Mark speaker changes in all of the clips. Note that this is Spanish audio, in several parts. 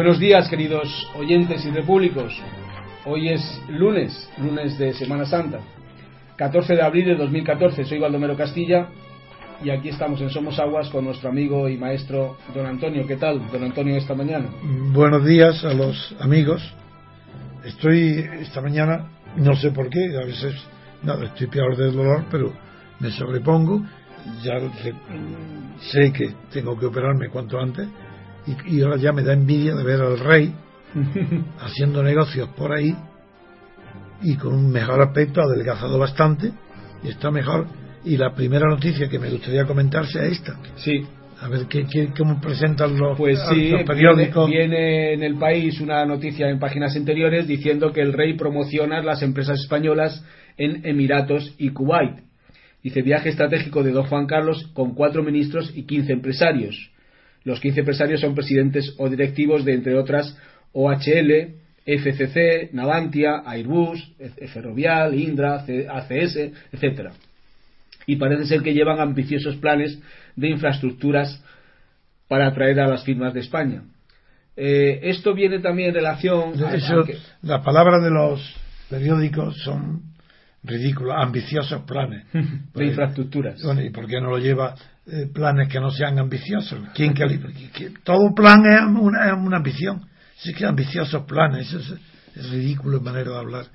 Speaker 1: Buenos días, queridos oyentes y repúblicos. Hoy es lunes, lunes de Semana Santa, 14 de abril de 2014. Soy Baldomero Castilla y aquí estamos en Somos Aguas con nuestro amigo y maestro don Antonio. ¿Qué tal, don Antonio, esta mañana?
Speaker 2: Buenos días a los amigos. Estoy esta mañana, no sé por qué, a veces nada, estoy peor del dolor, pero me sobrepongo. Ya sé que tengo que operarme cuanto antes y, y ahora ya me da envidia de ver al rey haciendo negocios por ahí y con un mejor aspecto, adelgazado bastante y está mejor. Y la primera noticia que me gustaría comentar sea esta.
Speaker 1: Sí.
Speaker 2: A ver ¿qué, qué, cómo presentan los,
Speaker 1: Pues sí,
Speaker 2: los periódicos.
Speaker 1: Viene, viene en el país una noticia en páginas anteriores diciendo que el rey promociona las empresas españolas en Emiratos y Kuwait. Dice viaje estratégico de don Juan Carlos con cuatro ministros y 15 empresarios. Los 15 empresarios son presidentes o directivos de, entre otras, OHL, FCC, Navantia, Airbus, Ferrovial, Indra, ACS, etcétera. Y parece ser que llevan ambiciosos planes de infraestructuras para atraer a las firmas de España. Eh, esto viene también en relación a,
Speaker 2: Eso,
Speaker 1: a que-
Speaker 2: las palabras de los periódicos son ridículas, ambiciosos planes.
Speaker 1: de infraestructuras.
Speaker 2: Bueno, ¿y por qué no lo lleva eh, planes que no sean ambiciosos? ¿Quién todo plan es una, es una ambición. Sí que ambiciosos planes, eso es, es ridículo en manera de hablar.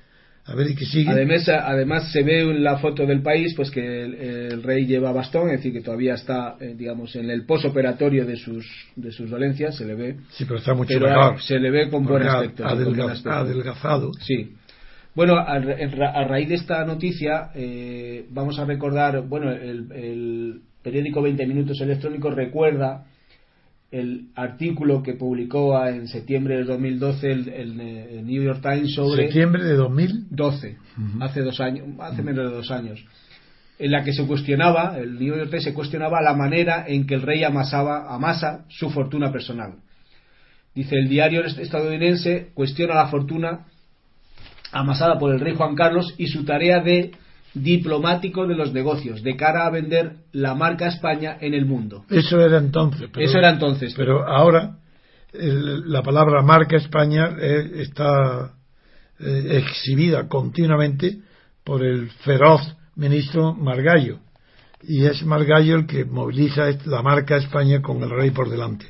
Speaker 2: A ver, ¿y qué sigue?
Speaker 1: Además, además se ve en la foto del país pues que el, el rey lleva bastón, es decir, que todavía está, eh, digamos, en el posoperatorio de sus de sus dolencias, se le ve,
Speaker 2: sí, pero está mucho
Speaker 1: pero
Speaker 2: mejor.
Speaker 1: se le ve con buen con aspecto.
Speaker 2: adelgazado.
Speaker 1: Sí. Bueno, a, ra- a raíz de esta noticia, eh, vamos a recordar, bueno, el, el periódico 20 Minutos Electrónicos recuerda el artículo que publicó en septiembre de 2012 el, el, eh, el New York Times sobre
Speaker 2: Septiembre de 2000.
Speaker 1: 12,
Speaker 2: Ujú.
Speaker 1: hace dos años, hace menos de dos años, en la que se cuestionaba, el New York Times se cuestionaba la manera en que el rey amasaba, amasa su fortuna personal. Dice el diario estadounidense cuestiona la fortuna amasada por el rey Juan Carlos y su tarea de diplomático de los negocios, de cara a vender la marca España en el mundo.
Speaker 2: Eso era entonces. pero-
Speaker 1: Eso era entonces.
Speaker 2: Pero ahora el- la palabra marca España eh, está eh, exhibida continuamente por el feroz ministro Margallo. Y es Margallo el que moviliza la marca España con el rey por delante.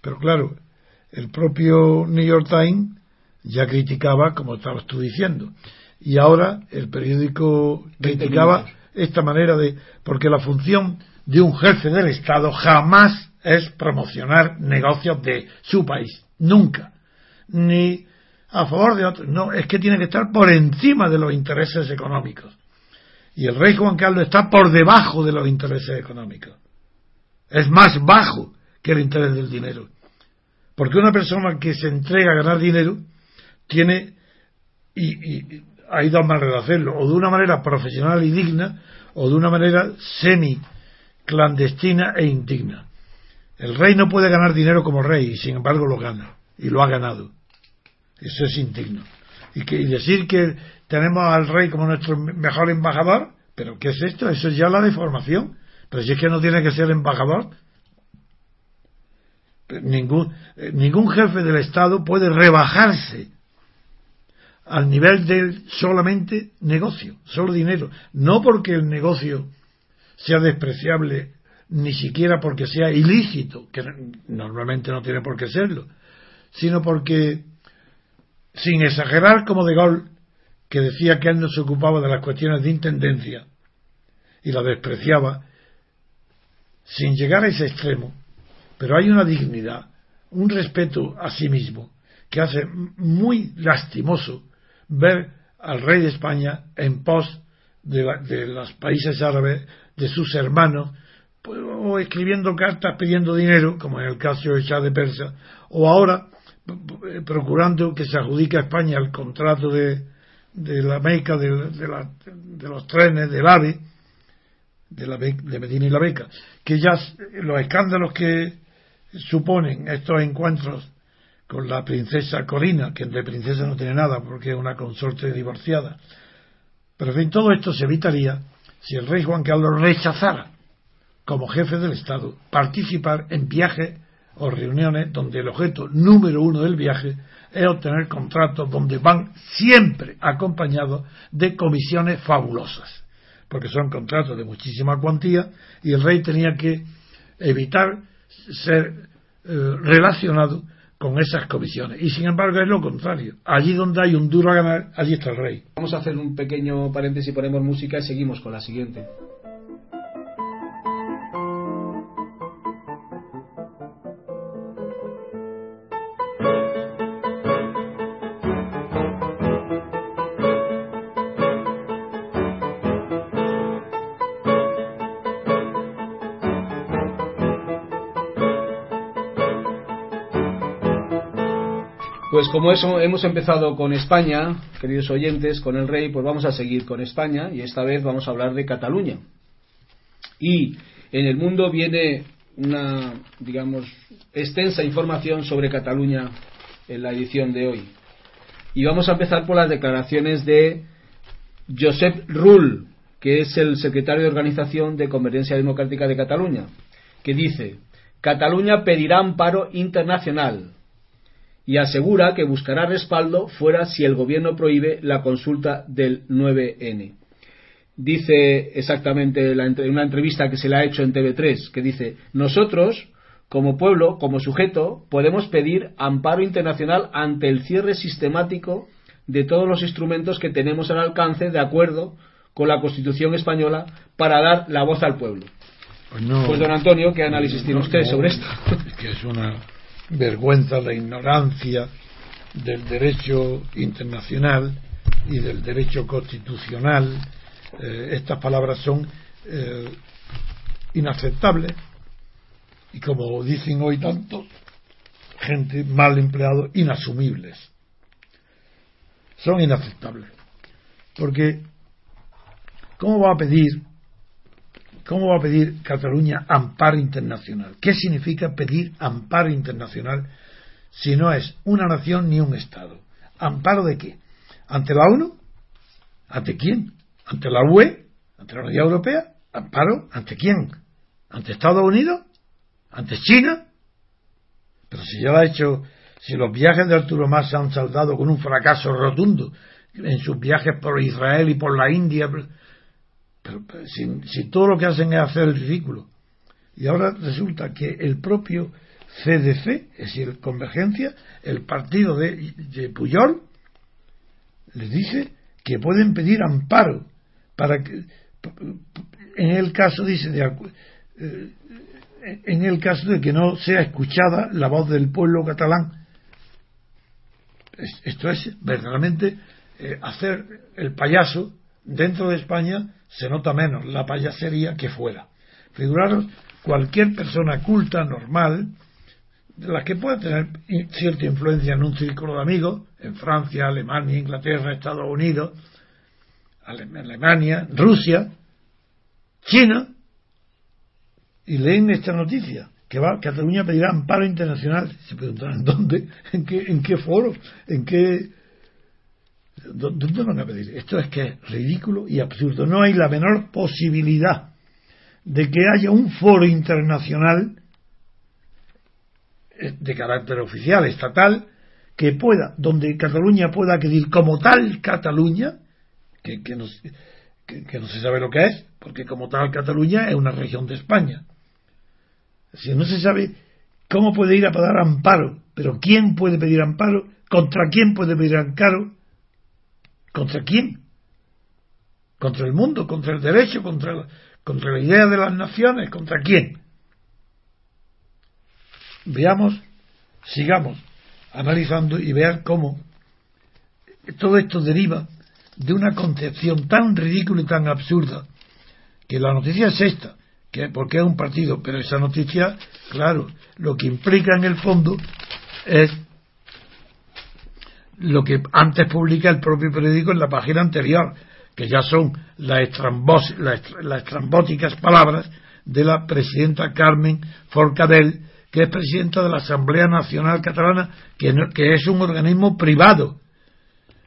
Speaker 2: Pero claro, el propio New York Times ya criticaba, como estabas tú diciendo. Y ahora el periódico
Speaker 1: 20
Speaker 2: criticaba esta manera de. Porque la función de un jefe del Estado jamás es promocionar negocios de su país. Nunca. Ni a favor de otros. No, es que tiene que estar por encima de los intereses económicos. Y el rey Juan Carlos está por debajo de los intereses económicos. Es más bajo que el interés del dinero. Porque una persona que se entrega a ganar dinero tiene, y, y hay dos maneras de hacerlo, o de una manera profesional y digna, o de una manera semi clandestina e indigna. El rey no puede ganar dinero como rey, y sin embargo lo gana, y lo ha ganado. Eso es indigno. Y, que, y decir que tenemos al rey como nuestro mejor embajador, pero ¿qué es esto? Eso es ya la deformación. Pero si es que no tiene que ser embajador, ningún, eh, ningún jefe del Estado puede rebajarse al nivel de solamente negocio, solo dinero. No porque el negocio sea despreciable, ni siquiera porque sea ilícito, que normalmente no tiene por qué serlo, sino porque, sin exagerar como de Gaulle, que decía que él no se ocupaba de las cuestiones de intendencia y la despreciaba, sin llegar a ese extremo, pero hay una dignidad, un respeto a sí mismo, que hace muy lastimoso ver al rey de España en pos de, la- de los países árabes, de sus hermanos, pues, o escribiendo cartas pidiendo dinero, como en el caso de Shah de Persia, o ahora p- procurando que se adjudique a España el contrato de, de la Meca, de, la- de los trenes, del AVE, de, la, de Medina y la Beca, que ya los escándalos que suponen estos encuentros con la princesa Corina, que de princesa no tiene nada porque es una consorte divorciada. Pero en fin, todo esto se evitaría si el rey Juan Carlos rechazara, como jefe del Estado, participar en viajes o reuniones donde el objeto número uno del viaje es obtener contratos donde van siempre acompañados de comisiones fabulosas, porque son contratos de muchísima cuantía y el rey tenía que evitar ser eh, relacionado con esas comisiones. Y sin embargo es lo contrario. Allí donde hay un duro a ganar, allí está el rey.
Speaker 1: Vamos a hacer un pequeño paréntesis, ponemos música y seguimos con la siguiente. Pues como hemos empezado con España, queridos oyentes, con el rey, pues vamos a seguir con España y esta vez vamos a hablar de Cataluña. Y en el mundo viene una, digamos, extensa información sobre Cataluña en la edición de hoy. Y vamos a empezar por las declaraciones de Josep Rull, que es el secretario de Organización de Convergencia Democrática de Cataluña, que dice, Cataluña pedirá amparo internacional y asegura que buscará respaldo fuera si el gobierno prohíbe la consulta del 9N. Dice exactamente en una entrevista que se le ha hecho en TV3, que dice, nosotros, como pueblo, como sujeto, podemos pedir amparo internacional ante el cierre sistemático de todos los instrumentos que tenemos al alcance de acuerdo con la Constitución española para dar la voz al pueblo. Pues, pues don Antonio, ¿qué análisis tiene usted sobre esto?
Speaker 2: Es que es una vergüenza la ignorancia del derecho internacional y del derecho constitucional. Eh, estas palabras son eh, inaceptables y como dicen hoy tanto, gente mal empleado, inasumibles. Son inaceptables. Porque, ¿cómo va a pedir ¿Cómo va a pedir Cataluña amparo internacional? ¿Qué significa pedir amparo internacional si no es una nación ni un Estado? ¿Amparo de qué? ¿Ante la ONU? ¿Ante quién? ¿Ante la UE? ¿Ante la Unión Europea? ¿Amparo? ¿Ante quién? ¿Ante Estados Unidos? ¿Ante China? Pero si ya lo ha hecho, si los viajes de Arturo Mas se han saldado con un fracaso rotundo en sus viajes por Israel y por la India, pero, si, todo lo que hacen es hacer el ridículo. Y ahora resulta que el propio CDC, es decir, Convergencia, el partido de, Puyol, les dice que pueden pedir amparo para que, en el caso, dice, de, eh, en el caso de que no sea escuchada la voz del pueblo catalán. Esto es verdaderamente eh, hacer el payaso dentro de España se nota menos la payasería que fuera. Figuraros cualquier persona culta, normal, de la que pueda tener cierta influencia en un círculo de amigos, en Francia, Alemania, Inglaterra, Estados Unidos, Alemania, Rusia, China, y leen esta noticia, que va, Cataluña pedirá amparo internacional. Se preguntarán, ¿dónde? ¿En qué, en qué foro? ¿En qué ¿Dónde van a pedir? Esto es que es ridículo y absurdo. No hay la menor posibilidad de que haya un foro internacional eh, de carácter oficial, estatal, que pueda, donde Cataluña pueda pedir como tal Cataluña, que, que, no, que, no se sabe lo que es, porque como tal Cataluña es una región de España. Si no se sabe cómo puede ir a pedir amparo, pero quién puede pedir amparo, contra quién puede pedir amparo, ¿Contra quién? ¿Contra el mundo? ¿Contra el derecho? ¿Contra, contra la idea de las naciones? ¿Contra quién? Veamos, sigamos analizando y vean cómo todo esto deriva de una concepción tan ridícula y tan absurda que la noticia es esta, que porque es un partido, pero esa noticia, claro, lo que implica en el fondo es lo que antes publica el propio periódico en la página anterior, que ya son las, estrambóticas palabras de la presidenta Carmen Forcadell, que es presidenta de la Asamblea Nacional Catalana, que, que es un organismo privado.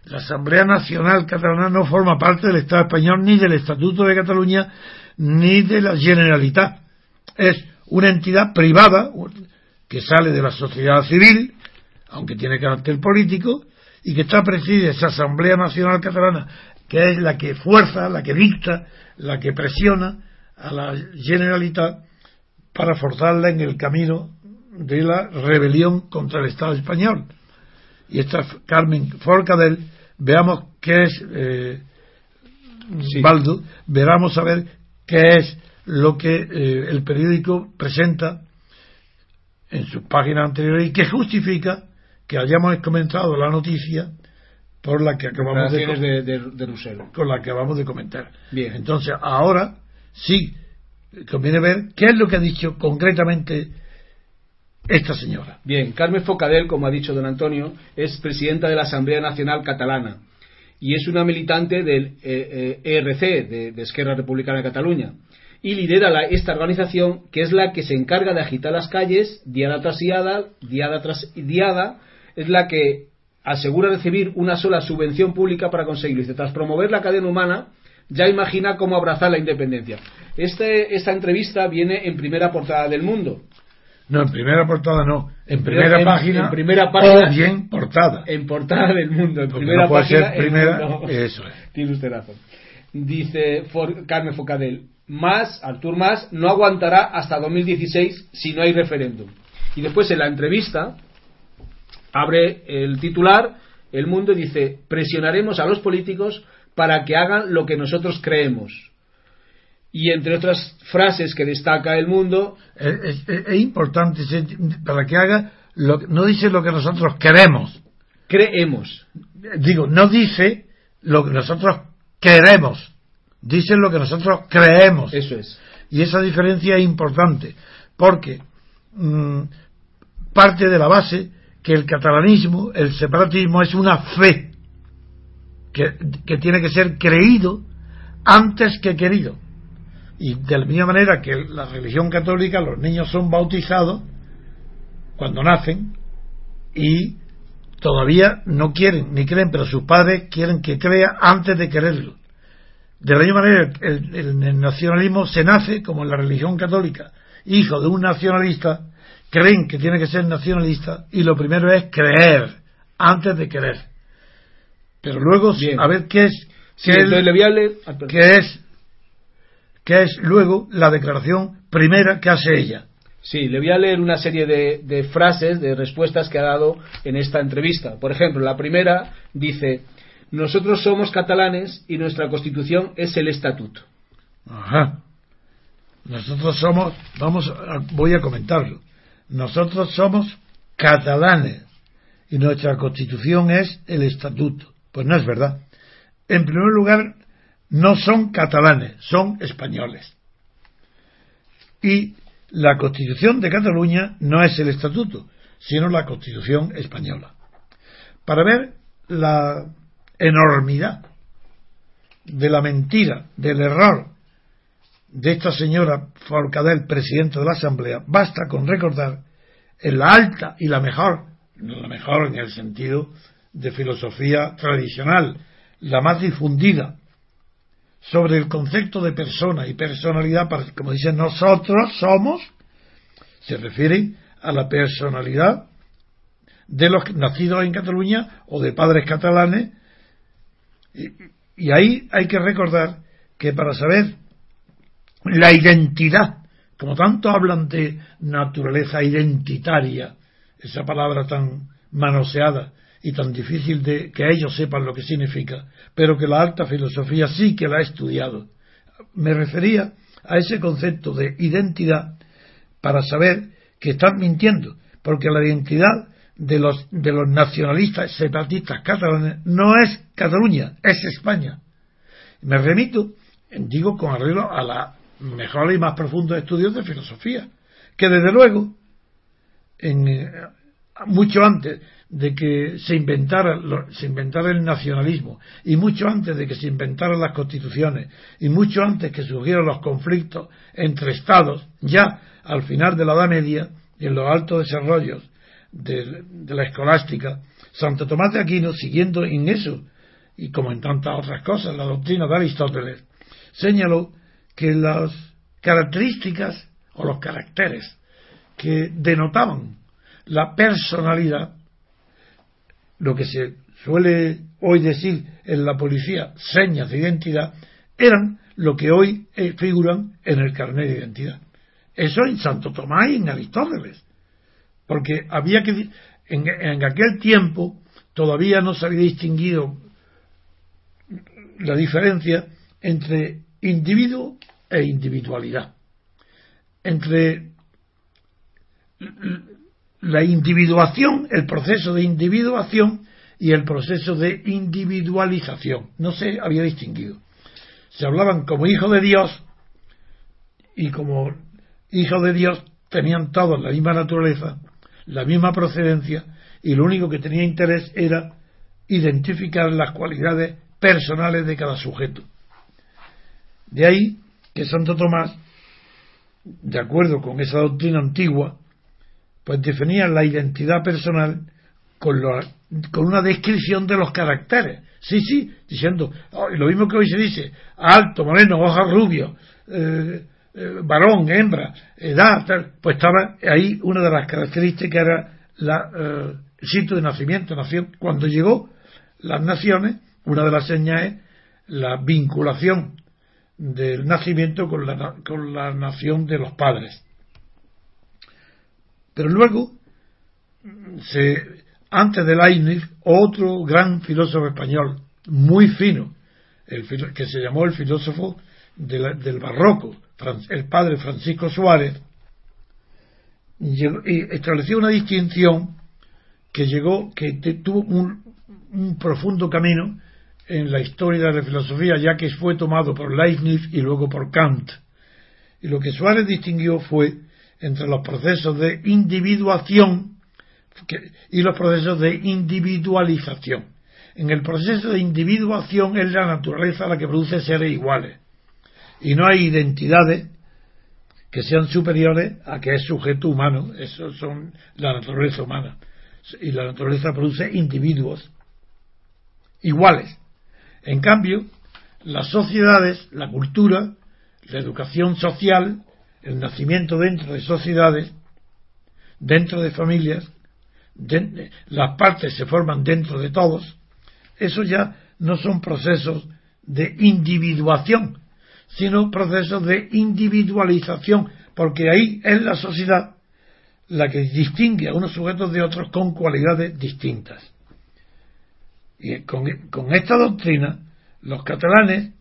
Speaker 2: La Asamblea Nacional Catalana no forma parte del Estado español, ni del Estatuto de Cataluña, ni de la Generalitat. Es una entidad privada que sale de la sociedad civil, aunque tiene carácter político, y que está presidida esa Asamblea Nacional Catalana, que es la que fuerza, la que dicta, la que presiona a la Generalitat para forzarla en el camino de la rebelión contra el Estado español. Y esta Carmen Forcadell, veamos qué es, eh, Baldo, veramos a ver qué es lo que eh, el periódico presenta en sus páginas anteriores y que justifica que hayamos comentado la noticia por la que acabamos de, con la que acabamos de comentar.
Speaker 1: Bien.
Speaker 2: Entonces, ahora sí conviene ver qué es lo que ha dicho concretamente esta señora.
Speaker 1: Bien, Carmen Focadel, como ha dicho don Antonio, es presidenta de la Asamblea Nacional Catalana y es una militante del ERC, e de, de Esquerra Republicana de Cataluña y lidera la, esta organización que es la que se encarga de agitar las calles diada tras diada, diada tras diada, es la que asegura recibir una sola subvención pública para conseguirlo. Y tras promover la cadena humana, ya imagina cómo abrazar la independencia. Este, esta entrevista viene en primera portada del mundo.
Speaker 2: No, en primera portada no. En primera página.
Speaker 1: En primera página.
Speaker 2: O bien portada.
Speaker 1: En portada del mundo. En primera página.
Speaker 2: primera, eso es.
Speaker 1: Tiene usted razón. Dice Carmen Focadel más, Artur Mas, no aguantará hasta 2016 si no hay referéndum. Y después en la entrevista abre el titular, El Mundo dice, presionaremos a los políticos para que hagan lo que nosotros creemos. Y entre otras frases que destaca El Mundo...
Speaker 2: Es, importante para que haga, lo, no dice lo que nosotros queremos.
Speaker 1: Creemos.
Speaker 2: Digo, no dice lo que nosotros queremos dicen lo que nosotros creemos.
Speaker 1: Eso es.
Speaker 2: Y esa diferencia es importante, porque mm, parte de la base que el catalanismo, el separatismo es una fe que, tiene que ser creído antes que querido. Y de la misma manera que la religión católica, los niños son bautizados cuando nacen y todavía no quieren ni creen, pero sus padres quieren que crea antes de quererlo. De la misma manera, el, nacionalismo se nace, como en la religión católica, hijo de un nacionalista, creen que tiene que ser nacionalista y lo primero es creer antes de querer. Pero luego, a ver qué es, qué, es, qué es, luego la declaración primera que hace ella.
Speaker 1: Sí, le voy a leer una serie de, de frases, de respuestas que ha dado en esta entrevista. Por ejemplo, la primera dice, nosotros somos catalanes y nuestra constitución es el estatuto.
Speaker 2: Ajá. Nosotros somos, vamos, voy a comentarlo. Nosotros somos catalanes y nuestra constitución es el estatuto. Pues no es verdad. En primer lugar, no son catalanes, son españoles. Y la constitución de Cataluña no es el estatuto, sino la constitución española. Para ver la enormidad de la mentira, del error de esta señora Forcadell, presidenta de la Asamblea, basta con recordar en la alta y la mejor, la mejor en el sentido de filosofía tradicional, la más difundida sobre el concepto de persona y personalidad, como dicen nosotros somos, se refiere a la personalidad de los nacidos en Cataluña o de padres catalanes y, ahí hay que recordar que para saber la identidad, como tanto hablan de naturaleza identitaria, esa palabra tan manoseada y tan difícil de que ellos sepan lo que significa, pero que la alta filosofía sí que la ha estudiado. Me refería a ese concepto de identidad para saber que están mintiendo, porque la identidad de los, de los nacionalistas separatistas catalanes no es Cataluña, es España. Me remito, digo con arreglo a la mejor y más profundos estudios de filosofía, que desde luego, en, eh, mucho antes de que se inventara, se inventara el nacionalismo, y mucho antes de que se inventaran las constituciones, y mucho antes que surgieran los conflictos entre estados, ya al final de la Edad Media, y en los altos desarrollos de, la escolástica, Santo Tomás de Aquino, siguiendo en eso, y como en tantas otras cosas, la doctrina de Aristóteles, señaló que las características o los caracteres que denotaban la personalidad, lo que se suele hoy decir en la policía señas de identidad, eran lo que hoy eh, figuran en el carnet de identidad. Eso en Santo Tomás y en Aristóteles. Porque había que, en, en aquel tiempo todavía no se había distinguido la diferencia entre individuo e individualidad. Entre la individuación, el proceso de individuación y el proceso de individualización. No se había distinguido. Se hablaban como hijo de Dios y como hijo de Dios tenían todos la misma naturaleza, la misma procedencia y lo único que tenía interés era identificar las cualidades personales de cada sujeto. De ahí que Santo Tomás, de acuerdo con esa doctrina antigua, pues definía la identidad personal con, con una descripción de los caracteres. Sí, sí, diciendo, oh, lo mismo que hoy se dice, alto, moreno, ojos rubios, eh, eh, varón, hembra, edad, pues estaba ahí una de las características era la, eh, el sitio de nacimiento, nación. Cuando llegó las naciones, una de las señas es la vinculación del nacimiento con la, con la nación de los padres. Pero luego, se, antes de Leibniz, otro gran filósofo español, muy fino, el, que se llamó el filósofo del barroco, el padre Francisco Suárez, y estableció una distinción que llegó, que tuvo un, un profundo camino en la historia de la filosofía, ya que fue tomado por Leibniz y luego por Kant. Y lo que Suárez distinguió fue entre los procesos de individuación y los procesos de individualización. En el proceso de individuación es la naturaleza la que produce seres iguales. Y no hay identidades que sean superiores a que es sujeto humano. Eso son la naturaleza humana. Y la naturaleza produce individuos iguales. En cambio, las sociedades, la cultura, la educación social, el nacimiento dentro de sociedades, dentro de familias, las partes se forman dentro de todos, eso ya no son procesos de individuación, sino procesos de individualización, porque ahí es la sociedad la que distingue a unos sujetos de otros con cualidades distintas. Y con, esta doctrina, los catalanes,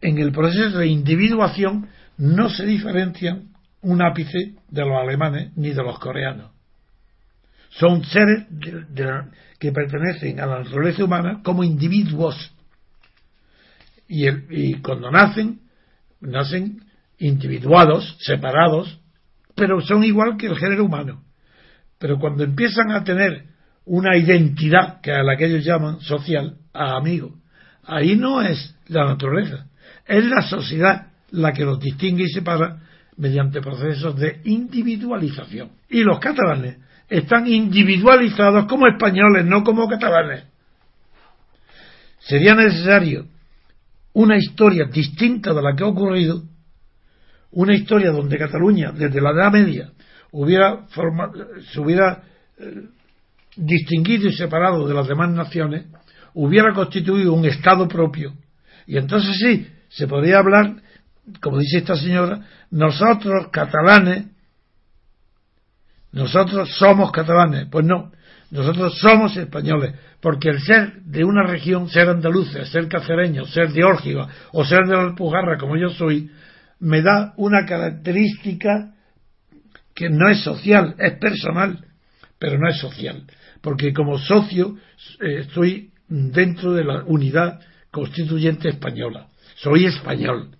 Speaker 2: en el proceso de individuación, no se diferencian un ápice de los alemanes ni de los coreanos. Son seres que pertenecen a la naturaleza humana como individuos. Y, y cuando nacen, nacen individuados, separados, pero son igual que el género humano. Pero cuando empiezan a tener una identidad que a la que ellos llaman social, a amigo, ahí no es la naturaleza, es la sociedad la que los distingue y separa mediante procesos de individualización. Y los catalanes están individualizados como españoles, no como catalanes. Sería necesario una historia distinta de la que ha ocurrido, una historia donde Cataluña, desde la Edad Media, hubiera se hubiera eh, distinguido y separado de las demás naciones, hubiera constituido un Estado propio. Y entonces sí, se podría hablar como dice esta señora, nosotros catalanes, nosotros somos catalanes. Pues no, nosotros somos españoles, porque el ser de una región, ser andaluce, ser cacereño, ser de Órgiva o ser de la Alpujarra, como yo soy, me da una característica que no es social, es personal, pero no es social, porque como socio eh, estoy dentro de la unidad constituyente española, soy español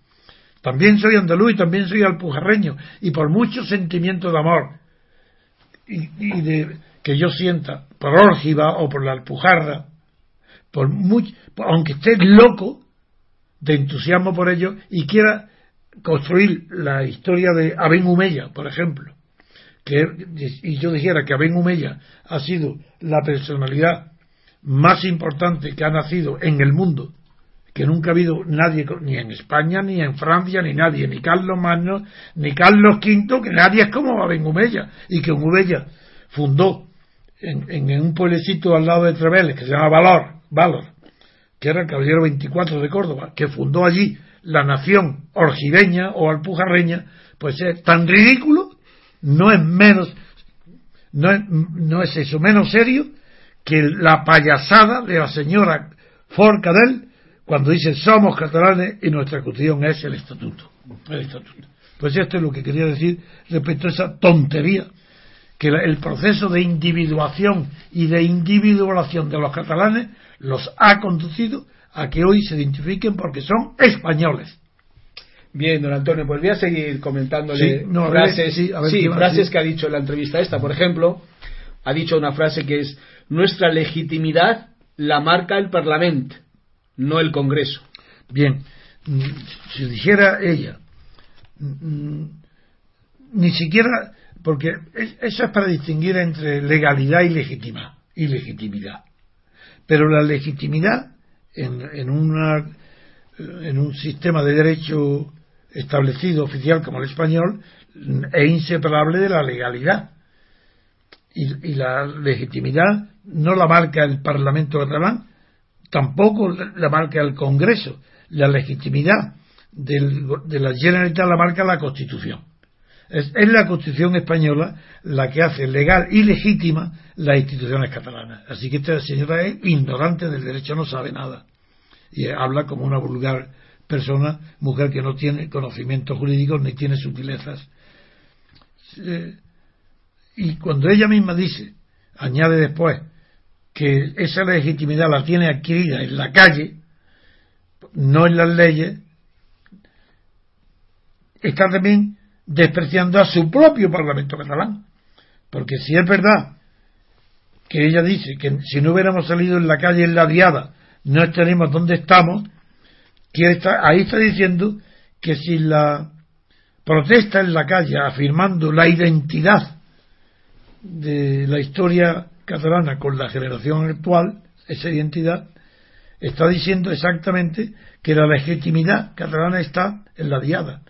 Speaker 2: también soy andaluz y también soy alpujarreño. Y por mucho sentimiento de amor y, de, que yo sienta por Órgiva o por la Alpujarra, por mucho, aunque esté loco de entusiasmo por ello y quiera construir la historia de Aben Humeya, por ejemplo, que, y yo dijera que Aben Humeya ha sido la personalidad más importante que ha nacido en el mundo, que nunca ha habido nadie, ni en España, ni en Francia, ni nadie, ni Carlos Magno, ni Carlos V, que nadie es como Bengumeya, y que Bengumeya fundó en, en, un pueblecito al lado de Treveles, que se llama Valor, Valor, que era el caballero 24 de Córdoba, que fundó allí la nación orgideña o alpujarreña, pues es tan ridículo, no es menos, no es, no es eso, menos serio que la payasada de la señora Forcadell cuando dice somos catalanes y nuestra constitución es el estatuto. El estatuto. Pues esto es lo que quería decir respecto a esa tontería que el proceso de individuación y de individuación de los catalanes los ha conducido a que hoy se identifiquen porque son españoles.
Speaker 1: Bien, don Antonio, pues voy a seguir comentándole frases, sí, frases que ha dicho en la entrevista esta. Por ejemplo, ha dicho una frase que es nuestra legitimidad la marca el Parlamento, no el Congreso.
Speaker 2: Bien, mm, si dijera ella, mm, ni siquiera, porque eso es para distinguir entre legalidad y legitima, y legitimidad. Pero la legitimidad en, en, una, en un sistema de derecho establecido oficial como el español es inseparable de la legalidad. Y, y, la legitimidad no la marca el Parlamento catalán, tampoco la marca el Congreso. La legitimidad del, de la Generalitat la marca la Constitución. Es, es, la Constitución española la que hace legal y legítima las instituciones catalanas. Así que esta señora es ignorante del derecho, no sabe nada. Y habla como una vulgar persona, mujer que no tiene conocimientos jurídicos ni tiene sutilezas. Y cuando ella misma dice, añade después, que esa legitimidad la tiene adquirida en la calle, no en las leyes, está también despreciando a su propio Parlamento catalán. Porque si es verdad que ella dice que si no hubiéramos salido en la calle en la diada, no estaríamos donde estamos, ahí está diciendo que si la protesta en la calle afirmando la identidad de la historia catalana con la generación actual, esa identidad, está diciendo exactamente que la legitimidad catalana está en la diada.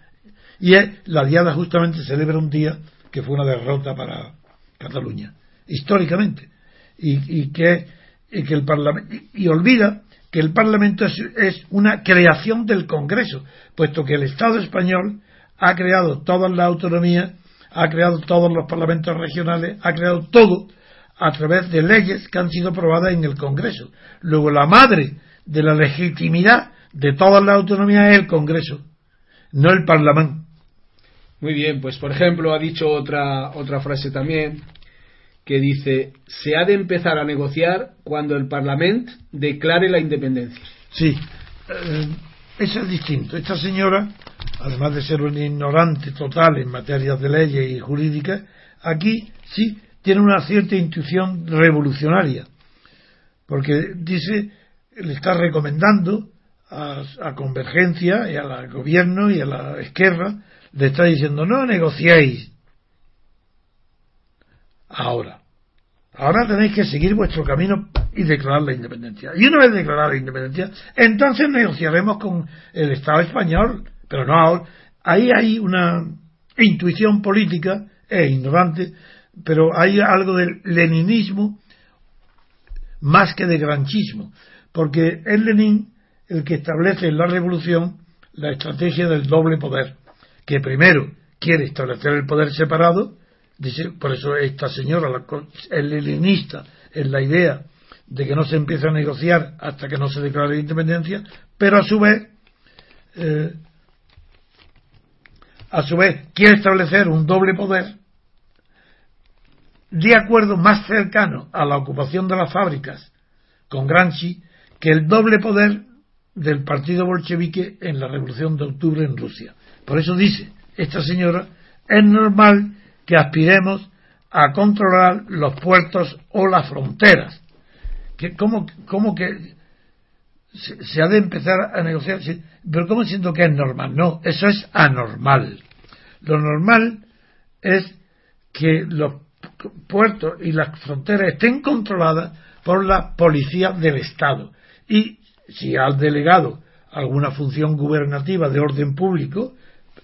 Speaker 2: Y es, la diada justamente celebra un día que fue una derrota para Cataluña, históricamente. Y, que, que el Parlamento, y olvida que el Parlamento es, una creación del Congreso, puesto que el Estado español ha creado todas las autonomías, ha creado todos los parlamentos regionales, ha creado todo a través de leyes que han sido aprobadas en el Congreso. Luego la madre de la legitimidad de todas las autonomías es el Congreso, no el Parlamento.
Speaker 1: Muy bien, pues por ejemplo ha dicho otra otra frase también que dice, se ha de empezar a negociar cuando el Parlamento declare la independencia.
Speaker 2: Sí, eh, eso es distinto. Esta señora, además de ser un ignorante total en materias de leyes y jurídicas, aquí sí tiene una cierta intuición revolucionaria, porque dice, le está recomendando a, a Convergencia y al gobierno y a la izquierda, le está diciendo, no negociéis, ahora. Ahora tenéis que seguir vuestro camino y declarar la independencia. Y una vez declarada la independencia, entonces negociaremos con el Estado español. Pero no ahora. Ahí hay una intuición política, e ignorante, pero hay algo del leninismo más que de granchismo. Porque es Lenin el que establece en la revolución la estrategia del doble poder. Que primero quiere establecer el poder separado Dice, por eso esta señora es leninista en la idea de que no se empieza a negociar hasta que no se declare la independencia, pero a su vez, eh, a su vez quiere establecer un doble poder de acuerdo más cercano a la ocupación de las fábricas con Gramsci que el doble poder del partido bolchevique en la revolución de octubre en Rusia. Por eso dice esta señora, es normal que aspiremos a controlar los puertos o las fronteras. Que, ¿cómo, ¿Cómo que se, ha de empezar a negociar? Pero ¿cómo siento que es normal? No, eso es anormal. Lo normal es que los puertos y las fronteras estén controladas por la policía del Estado. Y si al delegado alguna función gubernativa de orden público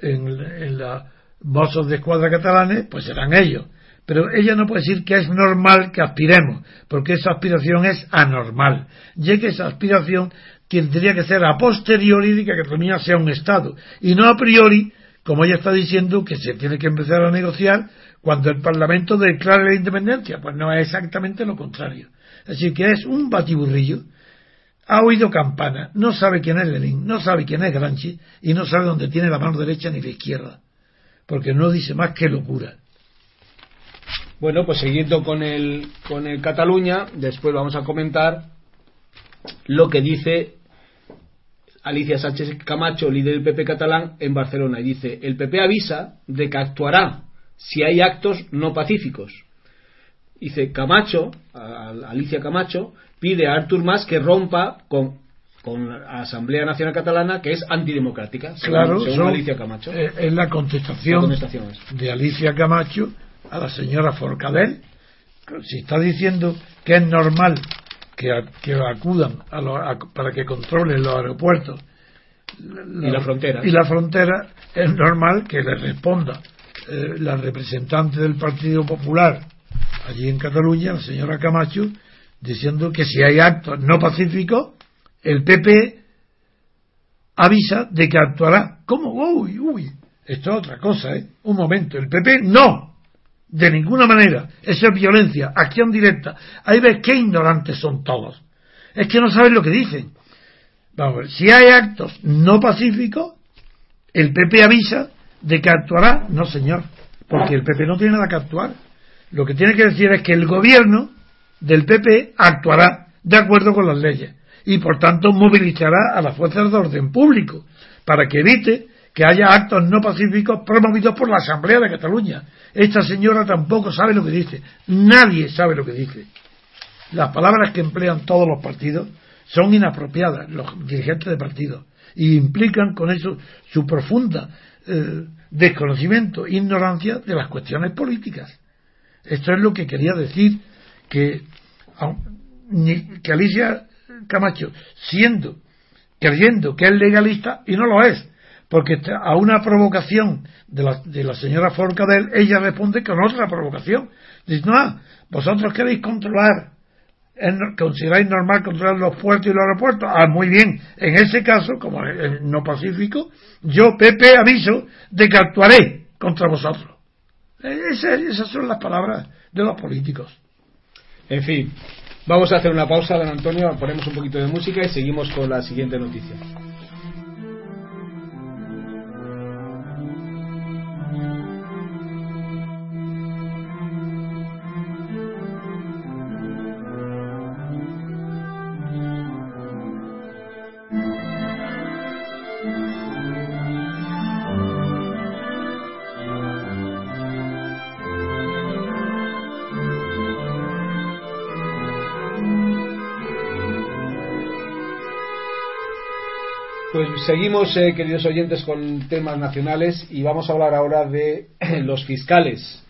Speaker 2: en, en los bozos de escuadra catalanes, pues serán ellos. Pero ella no puede decir que es normal que aspiremos, porque esa aspiración es anormal, ya que esa aspiración tendría que ser a posteriori de que Cataluña sea un Estado, y no a priori, como ella está diciendo, que se tiene que empezar a negociar cuando el Parlamento declare la independencia. Pues no es exactamente lo contrario. Decir, que es un batiburrillo. Ha oído campana, no sabe quién es Lenin, no sabe quién es Granchi y no sabe dónde tiene la mano derecha ni la izquierda. Porque no dice más que locura.
Speaker 1: Bueno, pues siguiendo con el, con el Cataluña, después vamos a comentar lo que dice Alicia Sánchez Camacho, líder del PP catalán en Barcelona. Y dice, el PP avisa de que actuará si hay actos no pacíficos. Dice Camacho, Alicia Camacho, pide a Artur Mas que rompa con, con la Asamblea Nacional Catalana, que es antidemocrática.
Speaker 2: Claro, Alicia Camacho. Eh, es la contestación, de Alicia Camacho a la señora Forcadell. Si está diciendo que es normal que, que acudan para que controlen los aeropuertos
Speaker 1: y la frontera.
Speaker 2: Y la frontera es normal que le responda eh, la representante del Partido Popular allí en Cataluña, la señora Camacho, diciendo que si hay actos no pacíficos, el PP avisa de que actuará. ¿Cómo? Uy, uy. Esto es otra cosa, ¿eh? Un momento. El PP no. De ninguna manera. Eso es violencia. Acción directa. Ahí ves qué ignorantes son todos. Es que no saben lo que dicen. Vamos a ver. Si hay actos no pacíficos, el PP avisa de que actuará. No, señor. Porque el PP no tiene nada que actuar. Lo que tiene que decir es que el gobierno del PP actuará de acuerdo con las leyes y por tanto movilizará a las fuerzas de orden público para que evite que haya actos no pacíficos promovidos por la Asamblea de Cataluña. Esta señora tampoco sabe lo que dice. Nadie sabe lo que dice. Las palabras que emplean todos los partidos son inapropiadas, los dirigentes de partidos, y implican con eso su profunda eh, desconocimiento, ignorancia de las cuestiones políticas. Esto es lo que quería decir que, que Alicia Camacho, siendo, creyendo que es legalista, y no lo es, porque a una provocación de la, de la señora Forcadell, ella responde con otra provocación. Dice, no, vosotros queréis controlar, consideráis normal controlar los puertos y los aeropuertos. Ah, muy bien, en ese caso, como no pacífico, yo, Pepe, aviso de que actuaré contra vosotros. Esas, son las palabras de los políticos.
Speaker 1: En fin, vamos a hacer una pausa, don Antonio, ponemos un poquito de música y seguimos con la siguiente noticia. Seguimos, eh, queridos oyentes, con temas nacionales y vamos a hablar ahora de los fiscales.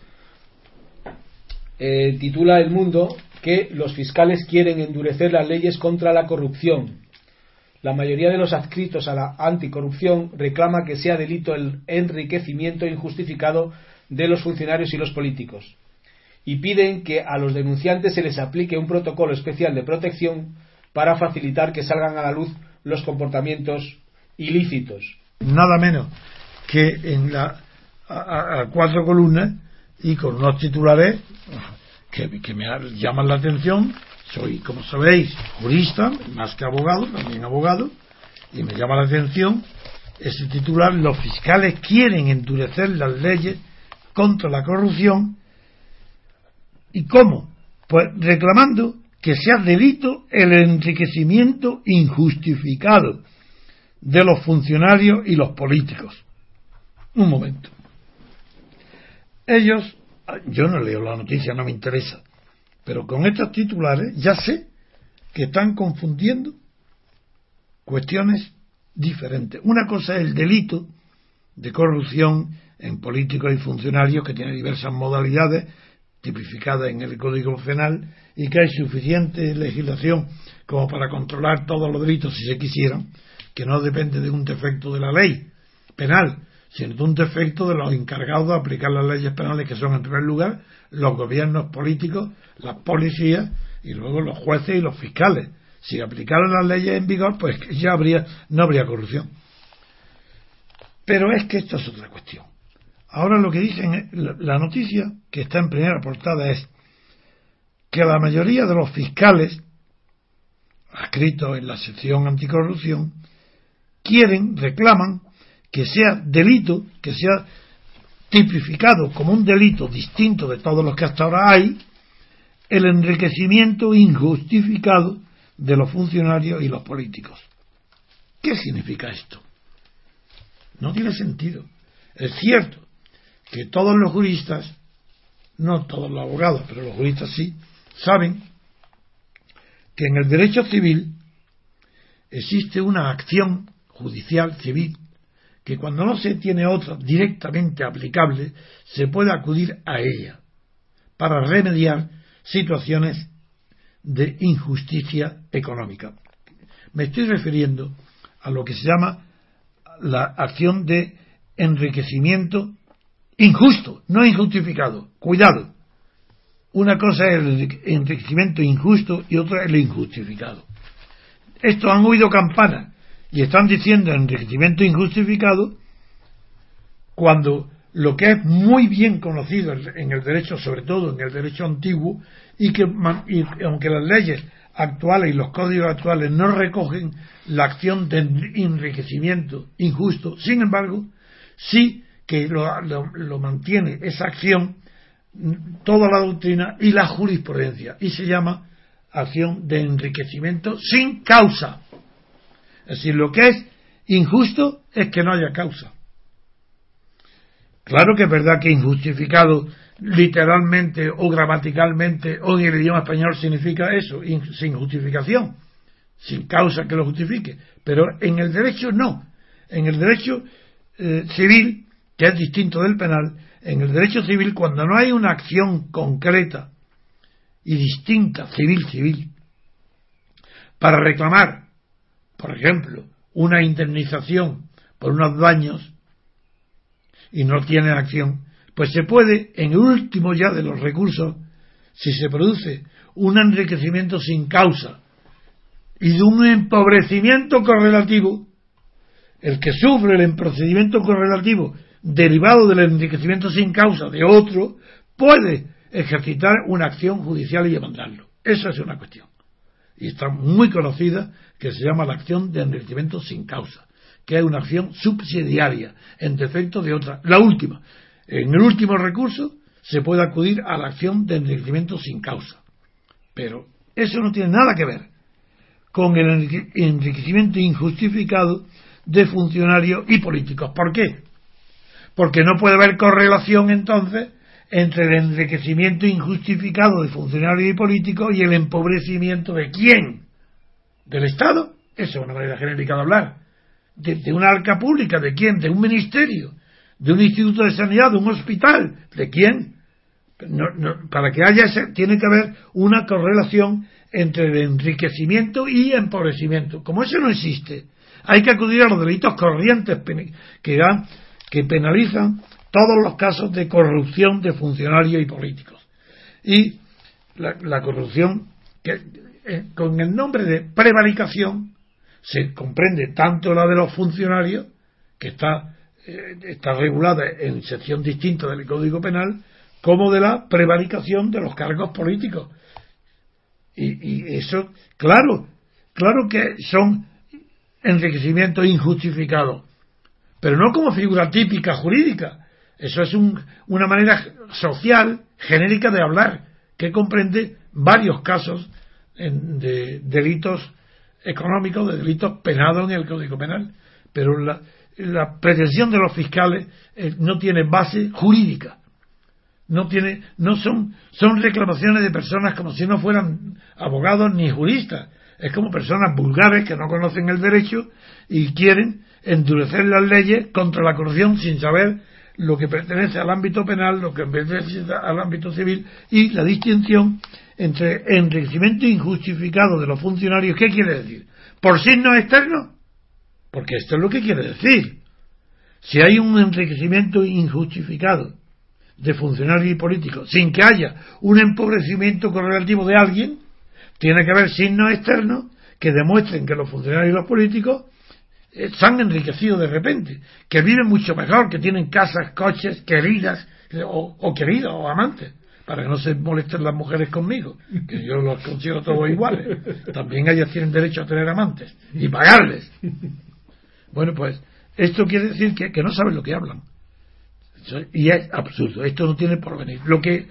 Speaker 1: Eh, titula El Mundo que los fiscales quieren endurecer las leyes contra la corrupción. La mayoría de los adscritos a la anticorrupción reclama que sea delito el enriquecimiento injustificado de los funcionarios y los políticos y piden que a los denunciantes se les aplique un protocolo especial de protección para facilitar que salgan a la luz los comportamientos ilícitos.
Speaker 2: Nada menos que en la a, cuatro columnas y con unos titulares que, que me llaman la atención. Soy, como sabéis, jurista, más que abogado, también abogado, y me llama la atención ese titular, los fiscales quieren endurecer las leyes contra la corrupción. ¿Y cómo? Pues reclamando que sea delito el enriquecimiento injustificado de los funcionarios y los políticos. Un momento. Ellos, yo no leo la noticia, no me interesa, pero con estos titulares ya sé que están confundiendo cuestiones diferentes. Una cosa es el delito de corrupción en políticos y funcionarios que tiene diversas modalidades tipificadas en el Código Penal y que hay suficiente legislación como para controlar todos los delitos si se quisieran que no depende de un defecto de la ley penal, sino de un defecto de los encargados de aplicar las leyes penales, que son en primer lugar los gobiernos políticos, las policías y luego los jueces y los fiscales. Si aplicaran las leyes en vigor, pues ya habría, no habría corrupción. Pero es que esto es otra cuestión. Ahora lo que dicen, la noticia que está en primera portada es que la mayoría de los fiscales, escritos en la sección anticorrupción, quieren, reclaman que sea delito, que sea tipificado como un delito distinto de todos los que hasta ahora hay, el enriquecimiento injustificado de los funcionarios y los políticos. ¿Qué significa esto? No tiene sentido. Es cierto que todos los juristas, no todos los abogados, pero los juristas sí, saben que en el derecho civil existe una acción judicial civil que cuando no se tiene otra directamente aplicable, se puede acudir a ella para remediar situaciones de injusticia económica. Me estoy refiriendo a lo que se llama la acción de enriquecimiento injusto, no injustificado. Cuidado. Una cosa es el enriquecimiento injusto y otra es el injustificado. Estos han oído campanas y están diciendo enriquecimiento injustificado cuando lo que es muy bien conocido en el derecho, sobre todo en el derecho antiguo, y que aunque las leyes actuales y los códigos actuales no recogen la acción de enriquecimiento injusto, sin embargo, sí que lo mantiene esa acción toda la doctrina y la jurisprudencia, y se llama acción de enriquecimiento sin causa. Es decir, lo que es injusto es que no haya causa. Claro que es verdad que injustificado literalmente o gramaticalmente o en el idioma español significa eso, sin justificación, sin causa que lo justifique. Pero en el derecho no. En el derecho eh, civil, que es distinto del penal, en el derecho civil, cuando no hay una acción concreta y distinta, civil, civil, para reclamar, por ejemplo, una indemnización por unos daños y no tiene acción, pues se puede, en el último ya de los recursos, si se produce un enriquecimiento sin causa y de un empobrecimiento correlativo, el que sufre el procedimiento correlativo derivado del enriquecimiento sin causa de otro, puede ejercitar una acción judicial y demandarlo. Esa es una cuestión. Y está muy conocida que se llama la acción de enriquecimiento sin causa, que es una acción subsidiaria en defecto de otra. La última. En el último recurso se puede acudir a la acción de enriquecimiento sin causa. Pero eso no tiene nada que ver con el enriquecimiento injustificado de funcionarios y políticos. ¿Por qué? Porque no puede haber correlación entonces entre el enriquecimiento injustificado de funcionarios y políticos y el empobrecimiento de quién? ¿Del Estado? Esa es una manera genérica de hablar. De, una arca pública, ¿de quién? ¿De un ministerio? ¿De un instituto de sanidad? ¿De un hospital? ¿De quién? para que haya ese, tiene que haber una correlación entre el enriquecimiento y empobrecimiento. Como eso no existe, hay que acudir a los delitos corrientes que dan que penalizan todos los casos de corrupción de funcionarios y políticos. Y la, corrupción, que eh, con el nombre de prevaricación, se comprende tanto la de los funcionarios, que está, eh, está regulada en sección distinta del Código Penal, como de la prevaricación de los cargos políticos. Y, y eso, claro, claro que son enriquecimientos injustificados, pero no como figura típica jurídica. Eso es una manera social, genérica de hablar, que comprende varios casos de delitos económicos, de delitos penados en el Código Penal. Pero la, pretensión de los fiscales eh, no tiene base jurídica. No tiene, no son, son reclamaciones de personas como si no fueran abogados ni juristas. Es como personas vulgares que no conocen el derecho y quieren endurecer las leyes contra la corrupción sin saber lo que pertenece al ámbito penal, lo que pertenece al ámbito civil y la distinción entre enriquecimiento injustificado de los funcionarios. ¿Qué quiere decir? ¿Por signos externos? Porque esto es lo que quiere decir. Si hay un enriquecimiento injustificado de funcionarios y políticos sin que haya un empobrecimiento correlativo de alguien, tiene que haber signos externos que demuestren que los funcionarios y los políticos se han enriquecido de repente, que viven mucho mejor, que tienen casas, coches, queridas, o, o queridos, o amantes, para que no se molesten las mujeres conmigo, que yo los considero todos iguales. También ellas tienen derecho a tener amantes y pagarles. Bueno, pues esto quiere decir que, no saben lo que hablan. Y es absurdo, esto no tiene por venir. Lo que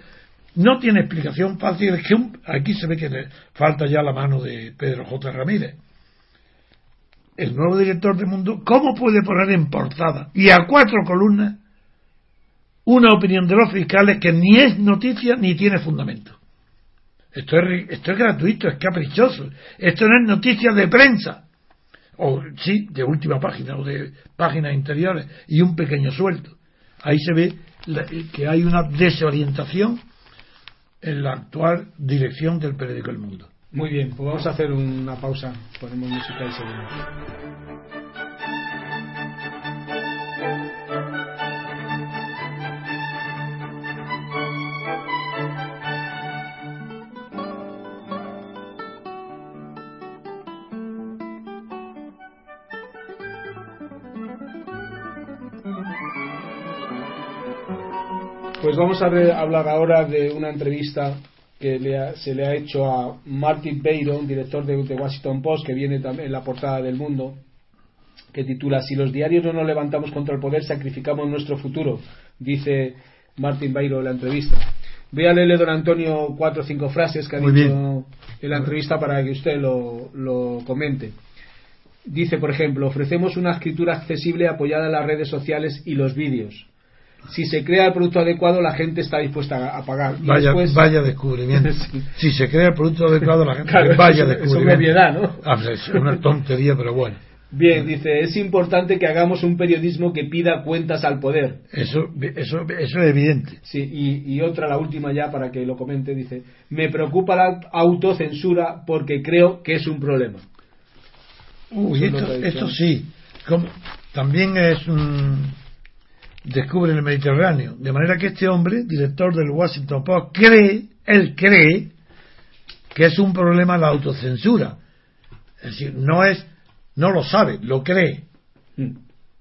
Speaker 2: no tiene explicación fácil es que aquí se ve que falta ya la mano de Pedro J. Ramírez. El nuevo director de Mundo, ¿cómo puede poner en portada y a cuatro columnas una opinión de los fiscales que ni es noticia ni tiene fundamento? Esto es, esto es gratuito, es caprichoso. Esto no es noticia de prensa. O sí, de última página o de páginas interiores y un pequeño sueldo. Ahí se ve que hay una desorientación en la actual dirección del periódico El Mundo.
Speaker 1: Muy bien, pues vamos a hacer una pausa. Ponemos música y seguimos. Pues vamos a hablar ahora de una entrevista que se le ha hecho a Martin Bayron, director de, de, Washington Post, que viene también en la portada del mundo, que titula Si los diarios no nos levantamos contra el poder, sacrificamos nuestro futuro, dice Martin Bayron en la entrevista. Voy a leerle, don Antonio, cuatro o cinco frases que ha dicho en la entrevista para que usted lo, lo comente. Dice, por ejemplo, ofrecemos una escritura accesible apoyada en las redes sociales y los vídeos si se crea el producto adecuado, la gente está dispuesta a pagar.
Speaker 2: vaya, vaya descubrimiento. Si se crea el producto adecuado, la gente. vaya descubrimiento.
Speaker 1: Es una ¿no?
Speaker 2: Ah, pues es una tontería, pero bueno.
Speaker 1: Bien, dice, es importante que hagamos un periodismo que pida cuentas al poder.
Speaker 2: Eso, eso, eso es evidente.
Speaker 1: Sí, y, y, otra, la última ya, para que lo comente, dice, me preocupa la autocensura porque creo que es un problema.
Speaker 2: Uy, esto, esto sí. Como, también es un descubre el Mediterráneo. De manera que este hombre, director del Washington Post, cree, él cree, que es un problema la autocensura. Es decir, no es, no lo sabe, lo cree. Hmm.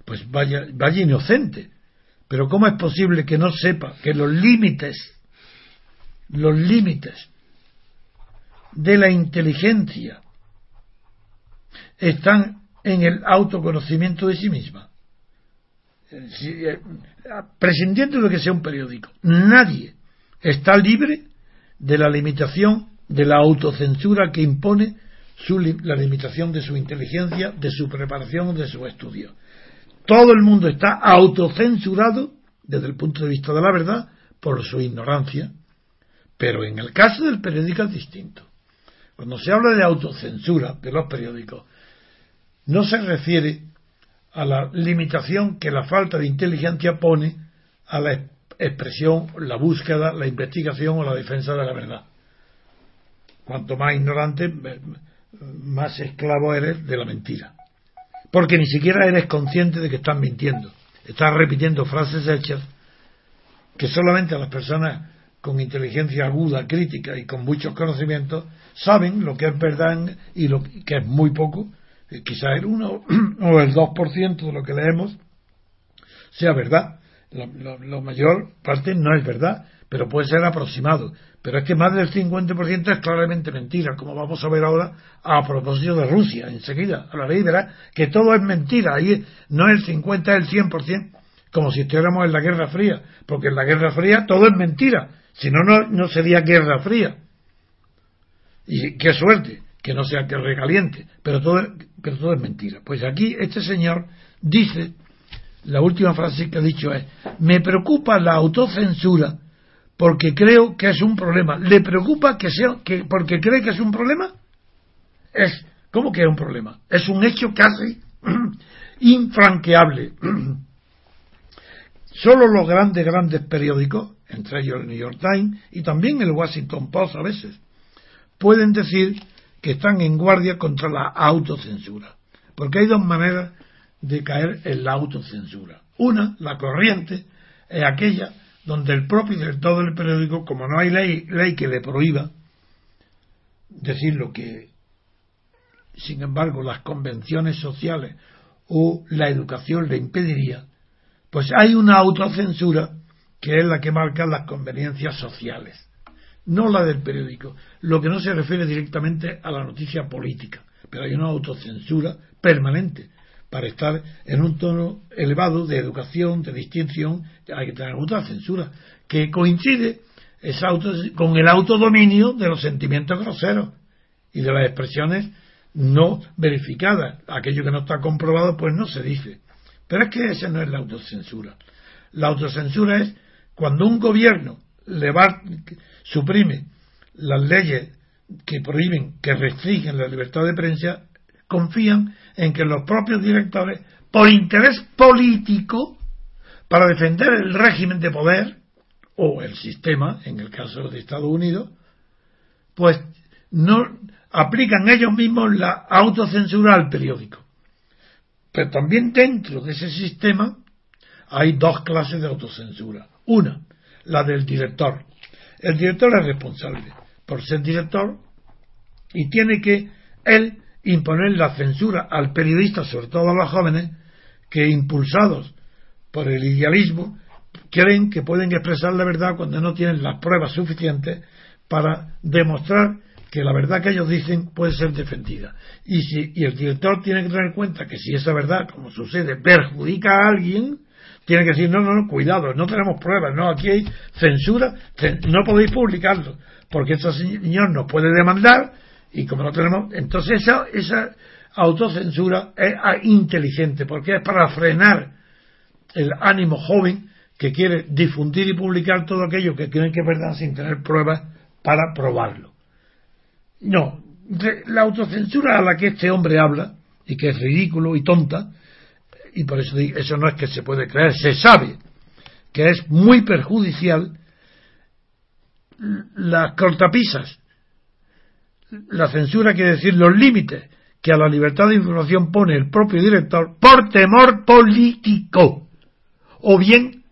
Speaker 2: Pues vaya, vaya inocente. Pero ¿cómo es posible que no sepa que los límites, los límites de la inteligencia están en el autoconocimiento de sí misma? Eh, prescindiendo de que sea un periódico, nadie está libre de la limitación de la autocensura que impone la limitación de su inteligencia, de su preparación, de su estudio. Todo el mundo está autocensurado desde el punto de vista de la verdad por su ignorancia, pero en el caso del periódico es distinto. Cuando se habla de autocensura de los periódicos, no se refiere a la limitación que la falta de inteligencia pone a la expresión, la búsqueda, la investigación o la defensa de la verdad. Cuanto más ignorante, más esclavo eres de la mentira. Porque ni siquiera eres consciente de que estás mintiendo. Estás repitiendo frases hechas que solamente las personas con inteligencia aguda, crítica y con muchos conocimientos saben lo que es verdad y lo que es muy poco eh, quizá el 1 o el 2% de lo que leemos sea verdad. La, mayor parte no es verdad, pero puede ser aproximado. Pero es que más del 50% es claramente mentira, como vamos a ver ahora a propósito de Rusia, enseguida. A la ley verá que todo es mentira. Ahí no es el 50, es el 100%, como si estuviéramos en la Guerra Fría. Porque en la Guerra Fría todo es mentira. Si no, no sería Guerra Fría. Y qué suerte que no sea que recaliente, pero todo, pero todo es mentira. Pues aquí este señor dice, la última frase que ha dicho es, me preocupa la autocensura porque creo que es un problema. ¿Le preocupa que sea, que, porque cree que es un problema? Es, ¿cómo que es un problema? Es un hecho casi infranqueable. Solo los grandes, grandes periódicos, entre ellos el New York Times y también el Washington Post a veces, pueden decir que están en guardia contra la autocensura. Porque hay dos maneras de caer en la autocensura. Una, la corriente, es aquella donde el propio director del periódico, como no hay ley, ley que le prohíba decir lo que, sin embargo, las convenciones sociales o la educación le impediría, pues hay una autocensura que es la que marca las conveniencias sociales, no la del periódico, lo que no se refiere directamente a la noticia política, pero hay una autocensura permanente para estar en un tono elevado de educación, de distinción, hay que tener otra censura, que coincide con el autodominio de los sentimientos groseros y de las expresiones no verificadas. Aquello que no está comprobado, pues no se dice. Pero es que esa no es la autocensura. La autocensura es cuando un gobierno le va, suprime las leyes que prohíben, que restringen la libertad de prensa, confían en que los propios directores, por interés político, para defender el régimen de poder, o el sistema, en el caso de Estados Unidos, pues no aplican ellos mismos la autocensura al periódico. Pero también dentro de ese sistema hay dos clases de autocensura. Una, la del director. El director es responsable por ser director y tiene que él imponer la censura al periodista, sobre todo a los jóvenes, que impulsados por el idealismo creen que pueden expresar la verdad cuando no tienen las pruebas suficientes para demostrar que la verdad que ellos dicen puede ser defendida. Y, si, y el director tiene que tener en cuenta que si esa verdad, como sucede, perjudica a alguien, tiene que decir, no, no, no, cuidado, no tenemos pruebas, no, aquí hay censura, no podéis publicarlo, porque este señor nos puede demandar y como no tenemos, entonces esa, esa autocensura es inteligente, porque es para frenar el ánimo joven que quiere difundir y publicar todo aquello que creen que es verdad sin tener pruebas para probarlo. No, la autocensura a la que este hombre habla, y que es ridículo y tonta, y por eso digo, eso no es que se puede creer, se sabe que es muy perjudicial las cortapisas la censura quiere decir los límites que a la libertad de información pone el propio director por temor político o bien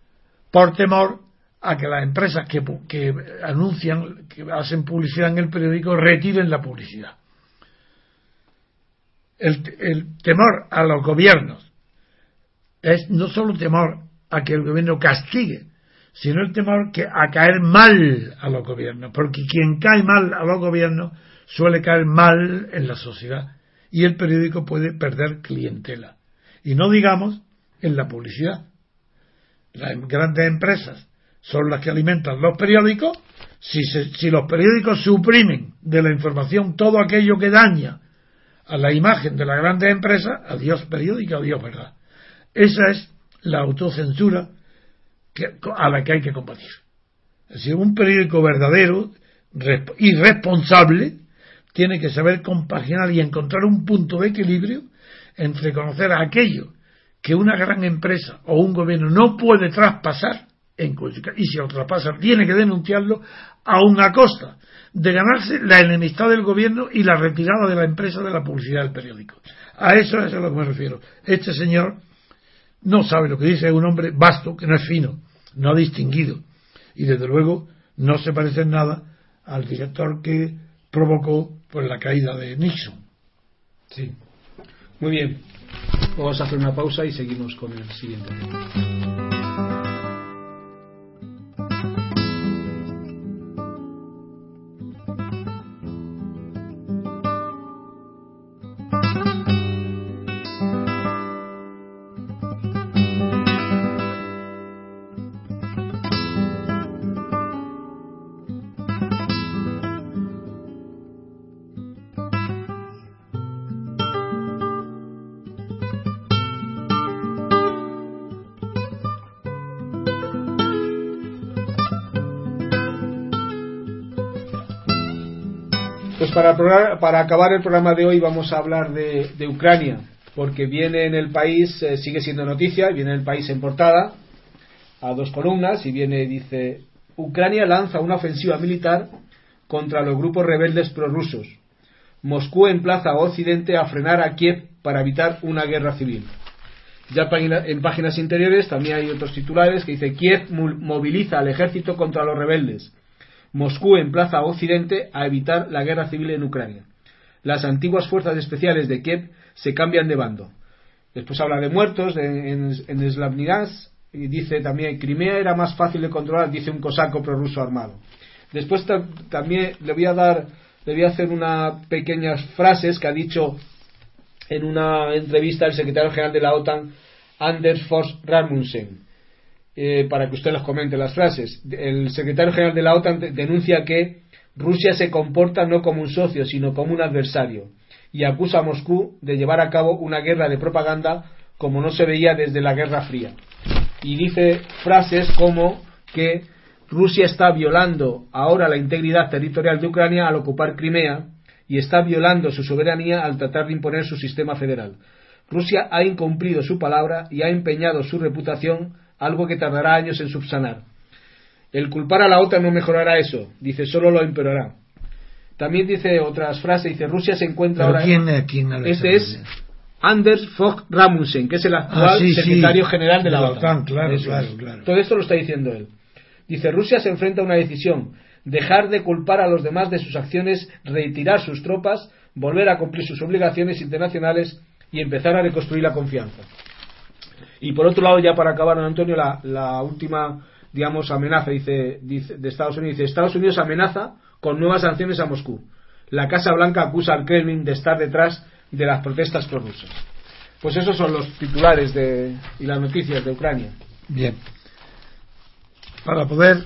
Speaker 2: por temor a que las empresas que, que anuncian, que hacen publicidad en el periódico retiren la publicidad. El, el, temor a los gobiernos es no solo temor a que el gobierno castigue, sino el temor que, a caer mal a los gobiernos, porque quien cae mal a los gobiernos suele caer mal en la sociedad y el periódico puede perder clientela. Y no digamos en la publicidad. Las grandes empresas son las que alimentan los periódicos. Si, si los periódicos suprimen de la información todo aquello que daña a la imagen de la grandes empresas, adiós periódico, adiós verdad. Esa es la autocensura a la que hay que combatir. Es decir, un periódico verdadero y responsable tiene que saber compaginar y encontrar un punto de equilibrio entre conocer aquello que una gran empresa o un gobierno no puede traspasar y si lo traspasa tiene que denunciarlo a costa de ganarse la enemistad del gobierno y la retirada de la empresa de la publicidad del periódico. A eso es a lo que me refiero. Este señor no sabe lo que dice, es un hombre vasto, que no es fino, no distinguido y desde luego no se parece en nada al director que provocó pues la caída de Nixon.
Speaker 1: Sí. Muy bien. Vamos a hacer una pausa y seguimos con el siguiente tema. Para, acabar el programa de hoy vamos a hablar de, Ucrania, porque viene en el país, eh, sigue siendo noticia, viene en el país en portada, a dos columnas, y viene, dice, Ucrania lanza una ofensiva militar contra los grupos rebeldes prorrusos. Moscú emplaza a Occidente a frenar a Kiev para evitar una guerra civil. Ya en páginas interiores también hay otros titulares que dice Kiev moviliza al ejército contra los rebeldes. Moscú emplaza a Occidente a evitar la guerra civil en Ucrania. Las antiguas fuerzas especiales de Kiev se cambian de bando. Después habla de muertos en, en y dice también Crimea era más fácil de controlar, dice un cosaco prorruso armado. Después también le voy a dar, le voy a hacer unas pequeñas frases que ha dicho en una entrevista el secretario general de la OTAN, Anders Forss Rasmussen, eh, para que usted los comente las frases. El secretario general de la OTAN denuncia que Rusia se comporta no como un socio, sino como un adversario, y acusa a Moscú de llevar a cabo una guerra de propaganda como no se veía desde la Guerra Fría. Y dice frases como que Rusia está violando ahora la integridad territorial de Ucrania al ocupar Crimea, y está violando su soberanía al tratar de imponer su sistema federal. Rusia ha incumplido su palabra y ha empeñado su reputación, algo que tardará años en subsanar. El culpar a la OTAN no mejorará eso, dice, solo lo empeorará. También dice otras frases, dice, Rusia se encuentra ahora...
Speaker 2: ¿quién, quién
Speaker 1: este es Anders Fogh Rasmussen, que es el ah, actual secretario general de la, OTAN.
Speaker 2: claro, claro, claro.
Speaker 1: Todo esto lo está diciendo él. Dice, Rusia se enfrenta a una decisión dejar de culpar a los demás de sus acciones, retirar sus tropas, volver a cumplir sus obligaciones internacionales y empezar a reconstruir la confianza. Y por otro lado, ya para acabar, Antonio, la, última, digamos, amenaza dice, de Estados Unidos. Dice, Estados Unidos amenaza con nuevas sanciones a Moscú. La Casa Blanca acusa al Kremlin de estar detrás de las protestas prorrusas. Pues esos son los titulares de, y las noticias de Ucrania.
Speaker 2: Bien. Para poder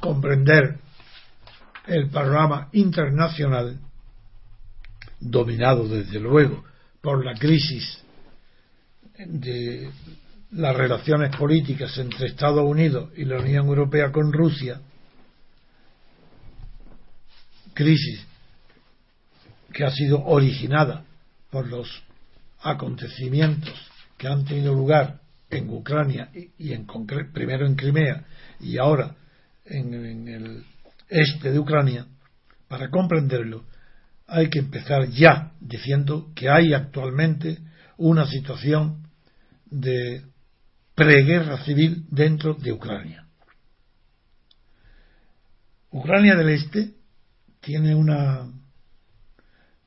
Speaker 2: comprender el panorama internacional, dominado desde luego por la crisis de las relaciones políticas entre Estados Unidos y la Unión Europea con Rusia, crisis que ha sido originada por los acontecimientos que han tenido lugar en Ucrania y, en primero en Crimea y ahora en, el este de Ucrania, para comprenderlo, hay que empezar ya diciendo que hay actualmente una situación de preguerra civil dentro de Ucrania. Ucrania del Este tiene una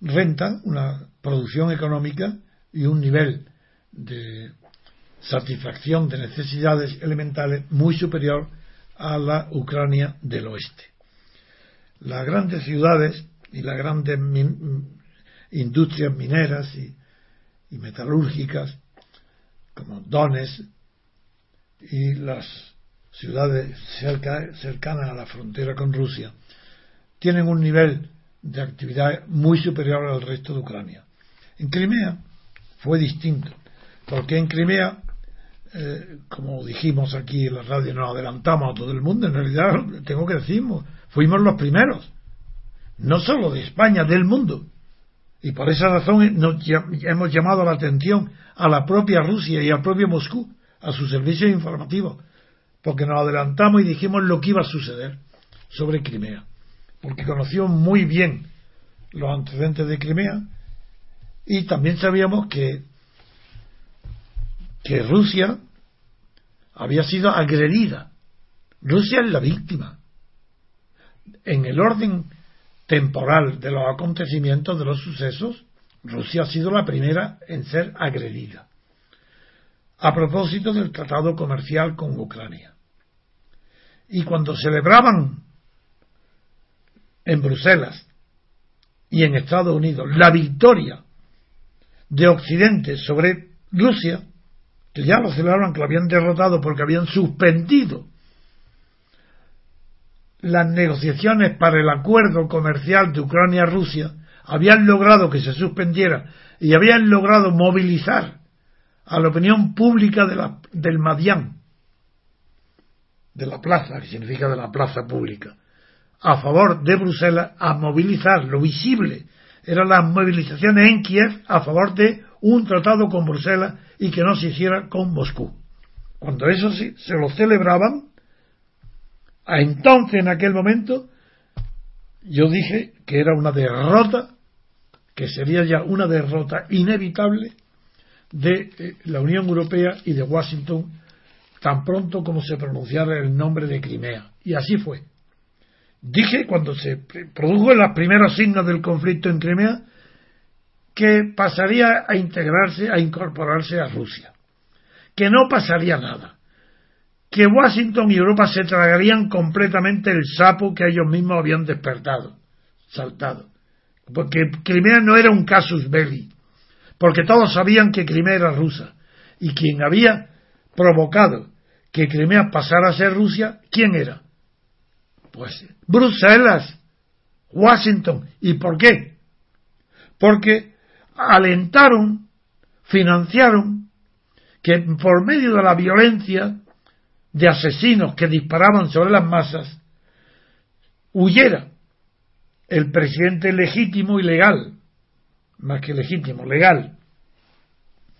Speaker 2: renta, una producción económica y un nivel de satisfacción de necesidades elementales muy superior a la Ucrania del oeste. Las grandes ciudades y las grandes industrias mineras y, metalúrgicas, como Donetsk y las ciudades cercanas a la frontera con Rusia, tienen un nivel de actividad muy superior al resto de Ucrania. En Crimea fue distinto, porque en Crimea eh, como dijimos aquí en la radio, nos adelantamos a todo el mundo. En realidad, tengo que decir, fuimos los primeros, no solo de España, del mundo. Y por esa razón nos, hemos llamado la atención a la propia Rusia y al propio Moscú, a sus servicios informativos, porque nos adelantamos y dijimos lo que iba a suceder sobre Crimea, porque conoció muy bien los antecedentes de Crimea y también sabíamos que que Rusia había sido agredida. Rusia es la víctima. En el orden temporal de los acontecimientos, de los sucesos, Rusia ha sido la primera en ser agredida. A propósito del tratado comercial con Ucrania. Y cuando celebraban en Bruselas y en Estados Unidos la victoria de Occidente sobre Rusia, que ya lo celebraron que lo habían derrotado porque habían suspendido las negociaciones para el acuerdo comercial de Ucrania-Rusia, habían logrado que se suspendiera y habían logrado movilizar a la opinión pública de la, del Madián, de la plaza, que significa de la plaza pública, a favor de Bruselas, a movilizar lo visible. Eran las movilizaciones en Kiev a favor de un tratado con Bruselas y que no se hiciera con Moscú. Cuando eso sí, se lo celebraban, a entonces en aquel momento yo dije que era una derrota, que sería ya una derrota inevitable de eh, la Unión Europea y de Washington tan pronto como se pronunciara el nombre de Crimea. Y así fue. Dije cuando se produjo los primeros signos del conflicto en Crimea que pasaría a integrarse, a incorporarse a Rusia, que no pasaría nada, que Washington y Europa se tragarían completamente el sapo que ellos mismos habían despertado, saltado, porque Crimea no era un casus belli, porque todos sabían que Crimea era rusa, y quien había provocado que Crimea pasara a ser Rusia, ¿quién era? Pues Bruselas, Washington. ¿Y por qué? Porque alentaron, financiaron que por medio de la violencia de asesinos que disparaban sobre las masas, huyera el presidente legítimo y legal, más que legítimo, legal,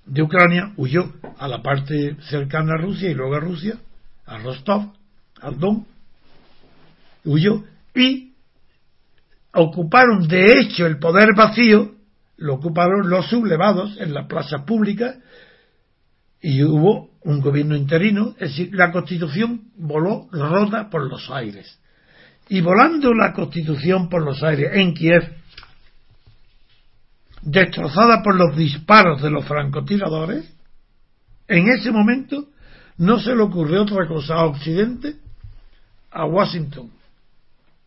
Speaker 2: de Ucrania, huyó a la parte cercana a Rusia y luego a Rusia, a Rostov, al Don, huyó y ocuparon de hecho el poder vacío lo ocuparon los sublevados en las plazas públicas y hubo un gobierno interino, es decir, la constitución voló rota por los aires. Y volando la constitución por los aires en Kiev, destrozada por los disparos de los francotiradores, en ese momento no se le ocurrió otra cosa a Occidente, a Washington,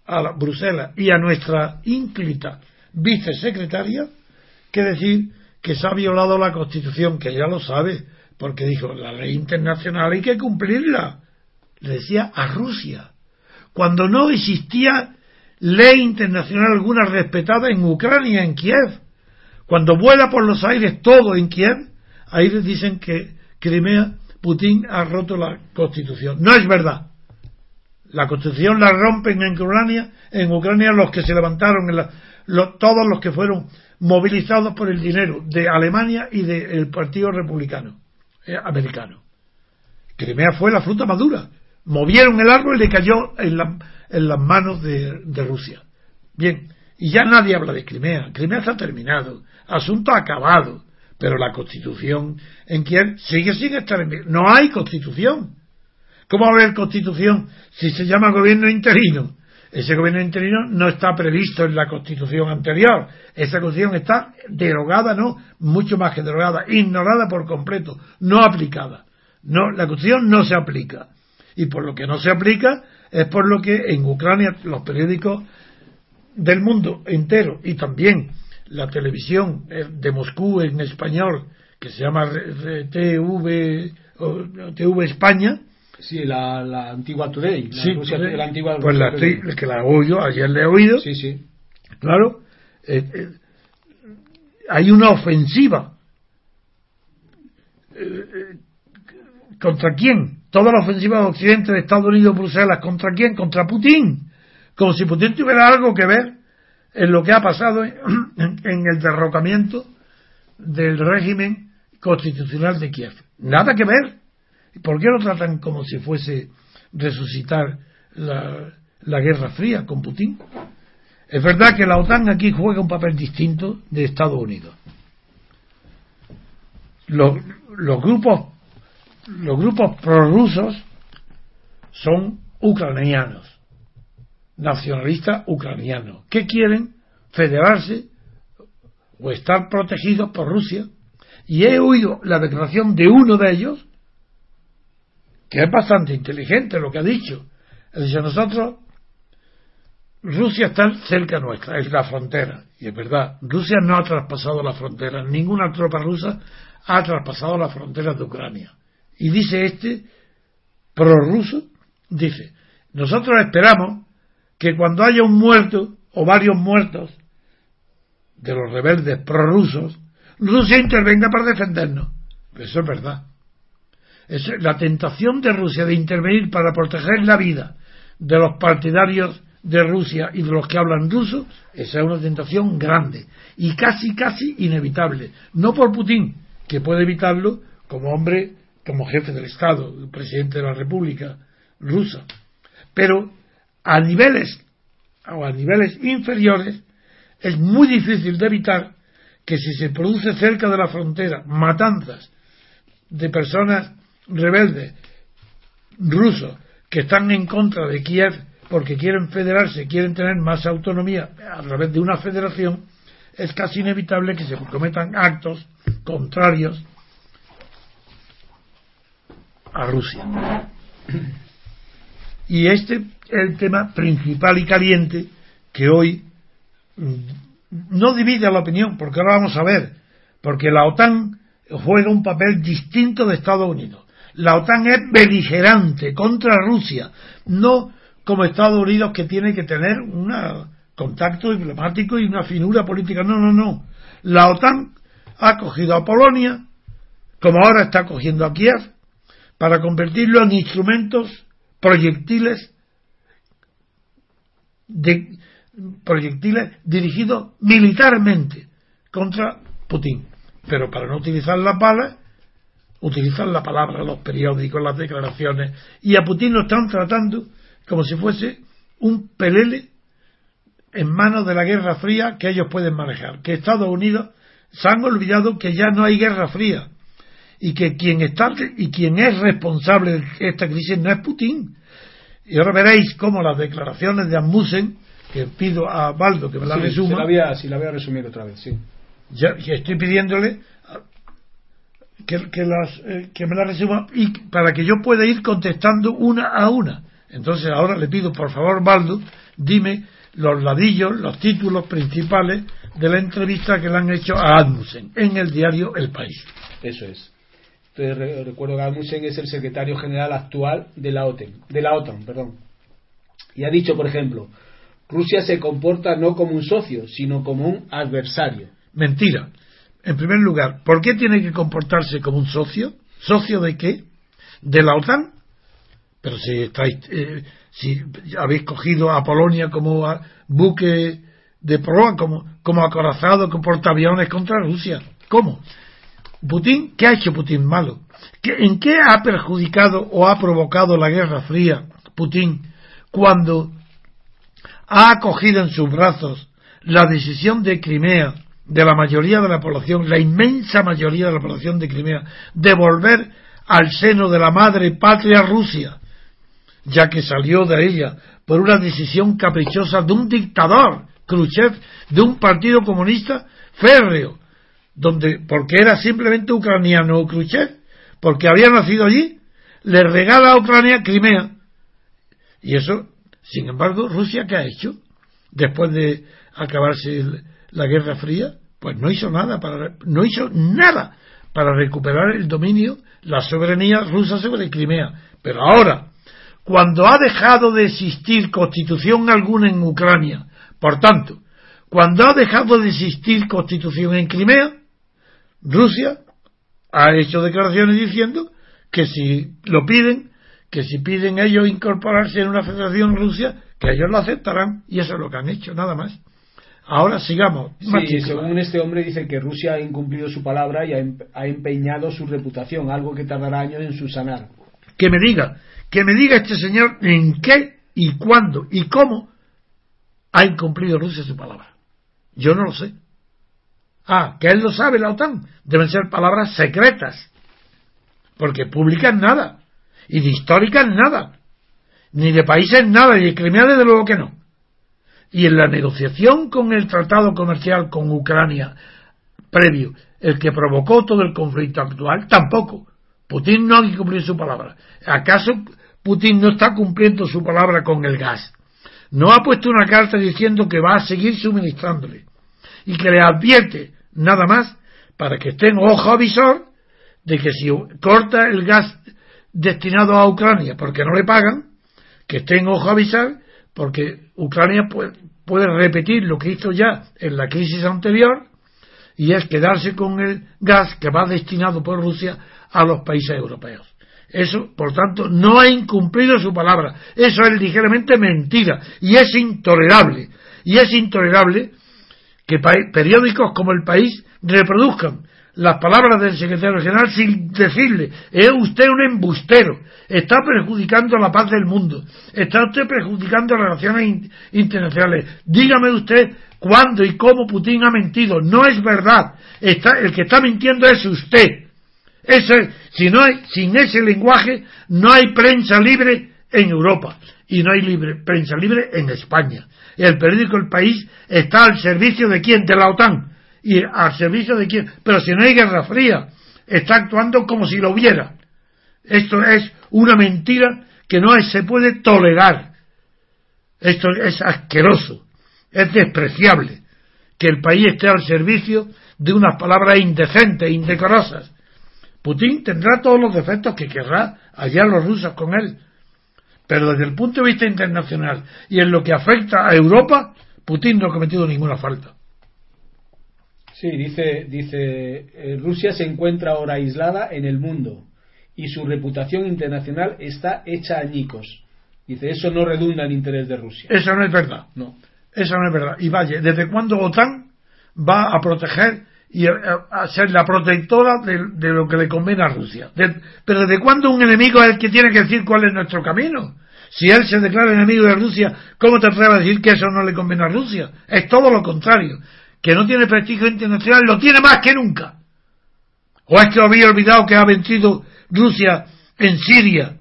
Speaker 2: a Bruselas y a nuestra ínclita vicesecretaria que decir que se ha violado la Constitución, que ya lo sabe, porque dijo, la ley internacional hay que cumplirla. Le decía a Rusia, cuando no existía ley internacional alguna respetada en Ucrania, en Kiev. Cuando vuela por los aires todo en Kiev, ahí dicen que Crimea, Putin ha roto la Constitución. No es verdad. La Constitución la rompen en Ucrania, en Ucrania los que se levantaron, en todos los que fueron movilizados por el dinero de Alemania y del Partido Republicano americano. Crimea fue la fruta madura. Movieron el árbol y le cayó en, las manos de, Rusia. Bien, y ya nadie habla de Crimea. Crimea está terminado. Asunto acabado. Pero la constitución en Kiev sigue sin estar en. No hay constitución. ¿Cómo va a haber constitución si se llama gobierno interino? Ese gobierno interino no está previsto en la constitución anterior. Esa constitución está derogada, no, mucho más que derogada, ignorada por completo, no aplicada. No, la constitución no se aplica. Y por lo que no se aplica es por lo que en Ucrania los periódicos del mundo entero y también la televisión eh, de Moscú en español que se llama TV, TV España
Speaker 1: Sí, la, la antigua Today.
Speaker 2: La sí, Rusia, la antigua pues la estoy, que la oigo, ayer le he oído.
Speaker 1: Sí, sí.
Speaker 2: Claro. Eh, eh, hay una ofensiva. Eh, ¿Contra quién? Toda la ofensiva de Occidente, de Estados Unidos, Bruselas, ¿contra quién? Contra Putin. Como si Putin tuviera algo que ver en lo que ha pasado en, en el derrocamiento del régimen constitucional de Kiev. Nada que ver. ¿Por qué lo tratan como si fuese resucitar la, Guerra Fría con Putin? Es verdad que la OTAN aquí juega un papel distinto de Estados Unidos. Los, los grupos los grupos prorrusos son ucranianos, nacionalistas ucranianos, que quieren federarse o estar protegidos por Rusia. Y he oído la declaración de uno de ellos, que es bastante inteligente lo que ha dicho. Dice, nosotros, Rusia está cerca nuestra, es la frontera. Y es verdad, Rusia no ha traspasado la frontera, ninguna tropa rusa ha traspasado la frontera de Ucrania. Y dice este, prorruso, dice, nosotros esperamos que cuando haya un muerto o varios muertos de los rebeldes prorrusos, Rusia intervenga para defendernos. Eso es verdad. Es la tentación de Rusia de intervenir para proteger la vida de los partidarios de Rusia y de los que hablan ruso, esa es una tentación grande y casi, casi inevitable. No por Putin, que puede evitarlo como hombre, como jefe del Estado, presidente de la República rusa, pero a niveles o a niveles inferiores es muy difícil de evitar que si se produce cerca de la frontera matanzas de personas rebeldes rusos que están en contra de Kiev porque quieren federarse, quieren tener más autonomía a través de una federación, es casi inevitable que se cometan actos contrarios a Rusia. Y este es el tema principal y caliente que hoy mm, no divide a la opinión, porque ahora vamos a ver, porque la OTAN juega un papel distinto de Estados Unidos. La OTAN es beligerante contra Rusia, no como Estados Unidos que tiene que tener un contacto diplomático y una finura política. No, no, no. La OTAN ha cogido a Polonia, como ahora está cogiendo a Kiev, para convertirlo en instrumentos proyectiles de proyectiles dirigidos militarmente contra Putin. Pero para no utilizar las balas, utilizan la palabra, los periódicos, las declaraciones, y a Putin lo están tratando como si fuese un pelele en manos de la Guerra Fría que ellos pueden manejar. Que Estados Unidos se han olvidado que ya no hay Guerra Fría y que quien está y quien es responsable de esta crisis no es Putin. Y ahora veréis cómo las declaraciones de Amundsen, que pido a Baldo que me la resuma.
Speaker 1: Si la, voy a, resumir otra vez, sí.
Speaker 2: Ya, estoy pidiéndole que, que, las, eh, que me la resuma y para que yo pueda ir contestando una a una. Entonces ahora le pido, por favor, Baldo, dime los ladillos, los títulos principales de la entrevista que le han hecho a Admussen en el diario El País.
Speaker 1: Eso es. Entonces, recuerdo que Admussen es el secretario general actual de la OTAN, de la OTAN, perdón. Y ha dicho, por ejemplo, Rusia se comporta no como un socio, sino como un adversario.
Speaker 2: Mentira. En primer lugar, ¿por qué tiene que comportarse como un socio? ¿Socio de qué? ¿De la OTAN? Pero si estáis, eh, si habéis cogido a Polonia como buque de proa, como, como acorazado con portaaviones contra Rusia. ¿Cómo? Putin, ¿qué ha hecho Putin malo? ¿En qué ha perjudicado o ha provocado la Guerra Fría Putin cuando ha acogido en sus brazos la decisión de Crimea, de la mayoría de la población, la inmensa mayoría de la población de Crimea, de volver al seno de la madre patria Rusia, ya que salió de ella por una decisión caprichosa de un dictador, Khrushchev, de un partido comunista férreo, donde, porque era simplemente ucraniano Khrushchev, porque había nacido allí, le regala a Ucrania Crimea. Y eso, sin embargo, Rusia, ¿qué ha hecho? Después de acabarse la Guerra Fría, pues no hizo nada para, no hizo nada para recuperar el dominio, la soberanía rusa sobre Crimea. Pero ahora, cuando ha dejado de existir constitución alguna en Ucrania, por tanto, cuando ha dejado de existir constitución en Crimea, Rusia ha hecho declaraciones diciendo que si lo piden, que si piden ellos incorporarse en una federación Rusia, que ellos lo aceptarán, y eso es lo que han hecho, nada más. Ahora sigamos.
Speaker 1: Sí, según este hombre dice que Rusia ha incumplido su palabra y ha empeñado su reputación, algo que tardará años en subsanar.
Speaker 2: Que me diga, que me diga este señor en qué y cuándo y cómo ha incumplido Rusia su palabra. Yo no lo sé. Ah, que él lo sabe, la OTAN. Deben ser palabras secretas. Porque públicas nada. Y de históricas nada. Ni de países nada. Y de Crimea desde luego que no. Y en la negociación con el tratado comercial con Ucrania previo, el que provocó todo el conflicto actual, tampoco. Putin no ha cumplido su palabra. ¿Acaso Putin no está cumpliendo su palabra con el gas. No ha puesto una carta diciendo que va a seguir suministrándole y que le advierte nada más para que esté en ojo avisor de que si corta el gas destinado a Ucrania porque no le pagan, que esté en ojo avisar porque Ucrania puede, repetir lo que hizo ya en la crisis anterior y es quedarse con el gas que va destinado por Rusia a los países europeos. Eso, por tanto, no ha incumplido su palabra. Eso es ligeramente mentira. Y es intolerable. Y es intolerable que periódicos como El País reproduzcan las palabras del secretario general sin decirle, es usted un embustero, está perjudicando la paz del mundo, está usted perjudicando relaciones internacionales. Dígame usted cuándo y cómo Putin ha mentido. No es verdad. Está, el que está mintiendo es usted. Ese, si no hay, sin ese lenguaje no hay prensa libre en Europa y no hay libre, prensa libre en España. El periódico El País está al servicio de quién? De la OTAN. ¿Y al servicio de quién? Pero si no hay guerra fría, está actuando como si lo hubiera. Esto es una mentira que no se puede tolerar. Esto es asqueroso, es despreciable que el país esté al servicio de unas palabras indecentes, indecorosas. Putin tendrá todos los defectos que querrá allá los rusos con él, pero desde el punto de vista internacional y en lo que afecta a Europa, Putin no ha cometido ninguna falta.
Speaker 1: Sí, dice, dice eh, Rusia se encuentra ahora aislada en el mundo y su reputación internacional está hecha añicos. Dice, eso no redunda en interés de Rusia.
Speaker 2: Eso no es verdad.
Speaker 1: No.
Speaker 2: Eso no es verdad. Y vaya, ¿desde cuándo OTAN va a proteger y a, ser la protectora de, lo que le conviene a Rusia? pero ¿desde cuándo un enemigo es el que tiene que decir cuál es nuestro camino? Si él se declara enemigo de Rusia, ¿cómo te atreves a decir que eso no le conviene a Rusia? Es todo lo contrario. Que no tiene prestigio internacional, lo tiene más que nunca. ¿O es que había olvidado que ha vencido Rusia en Siria.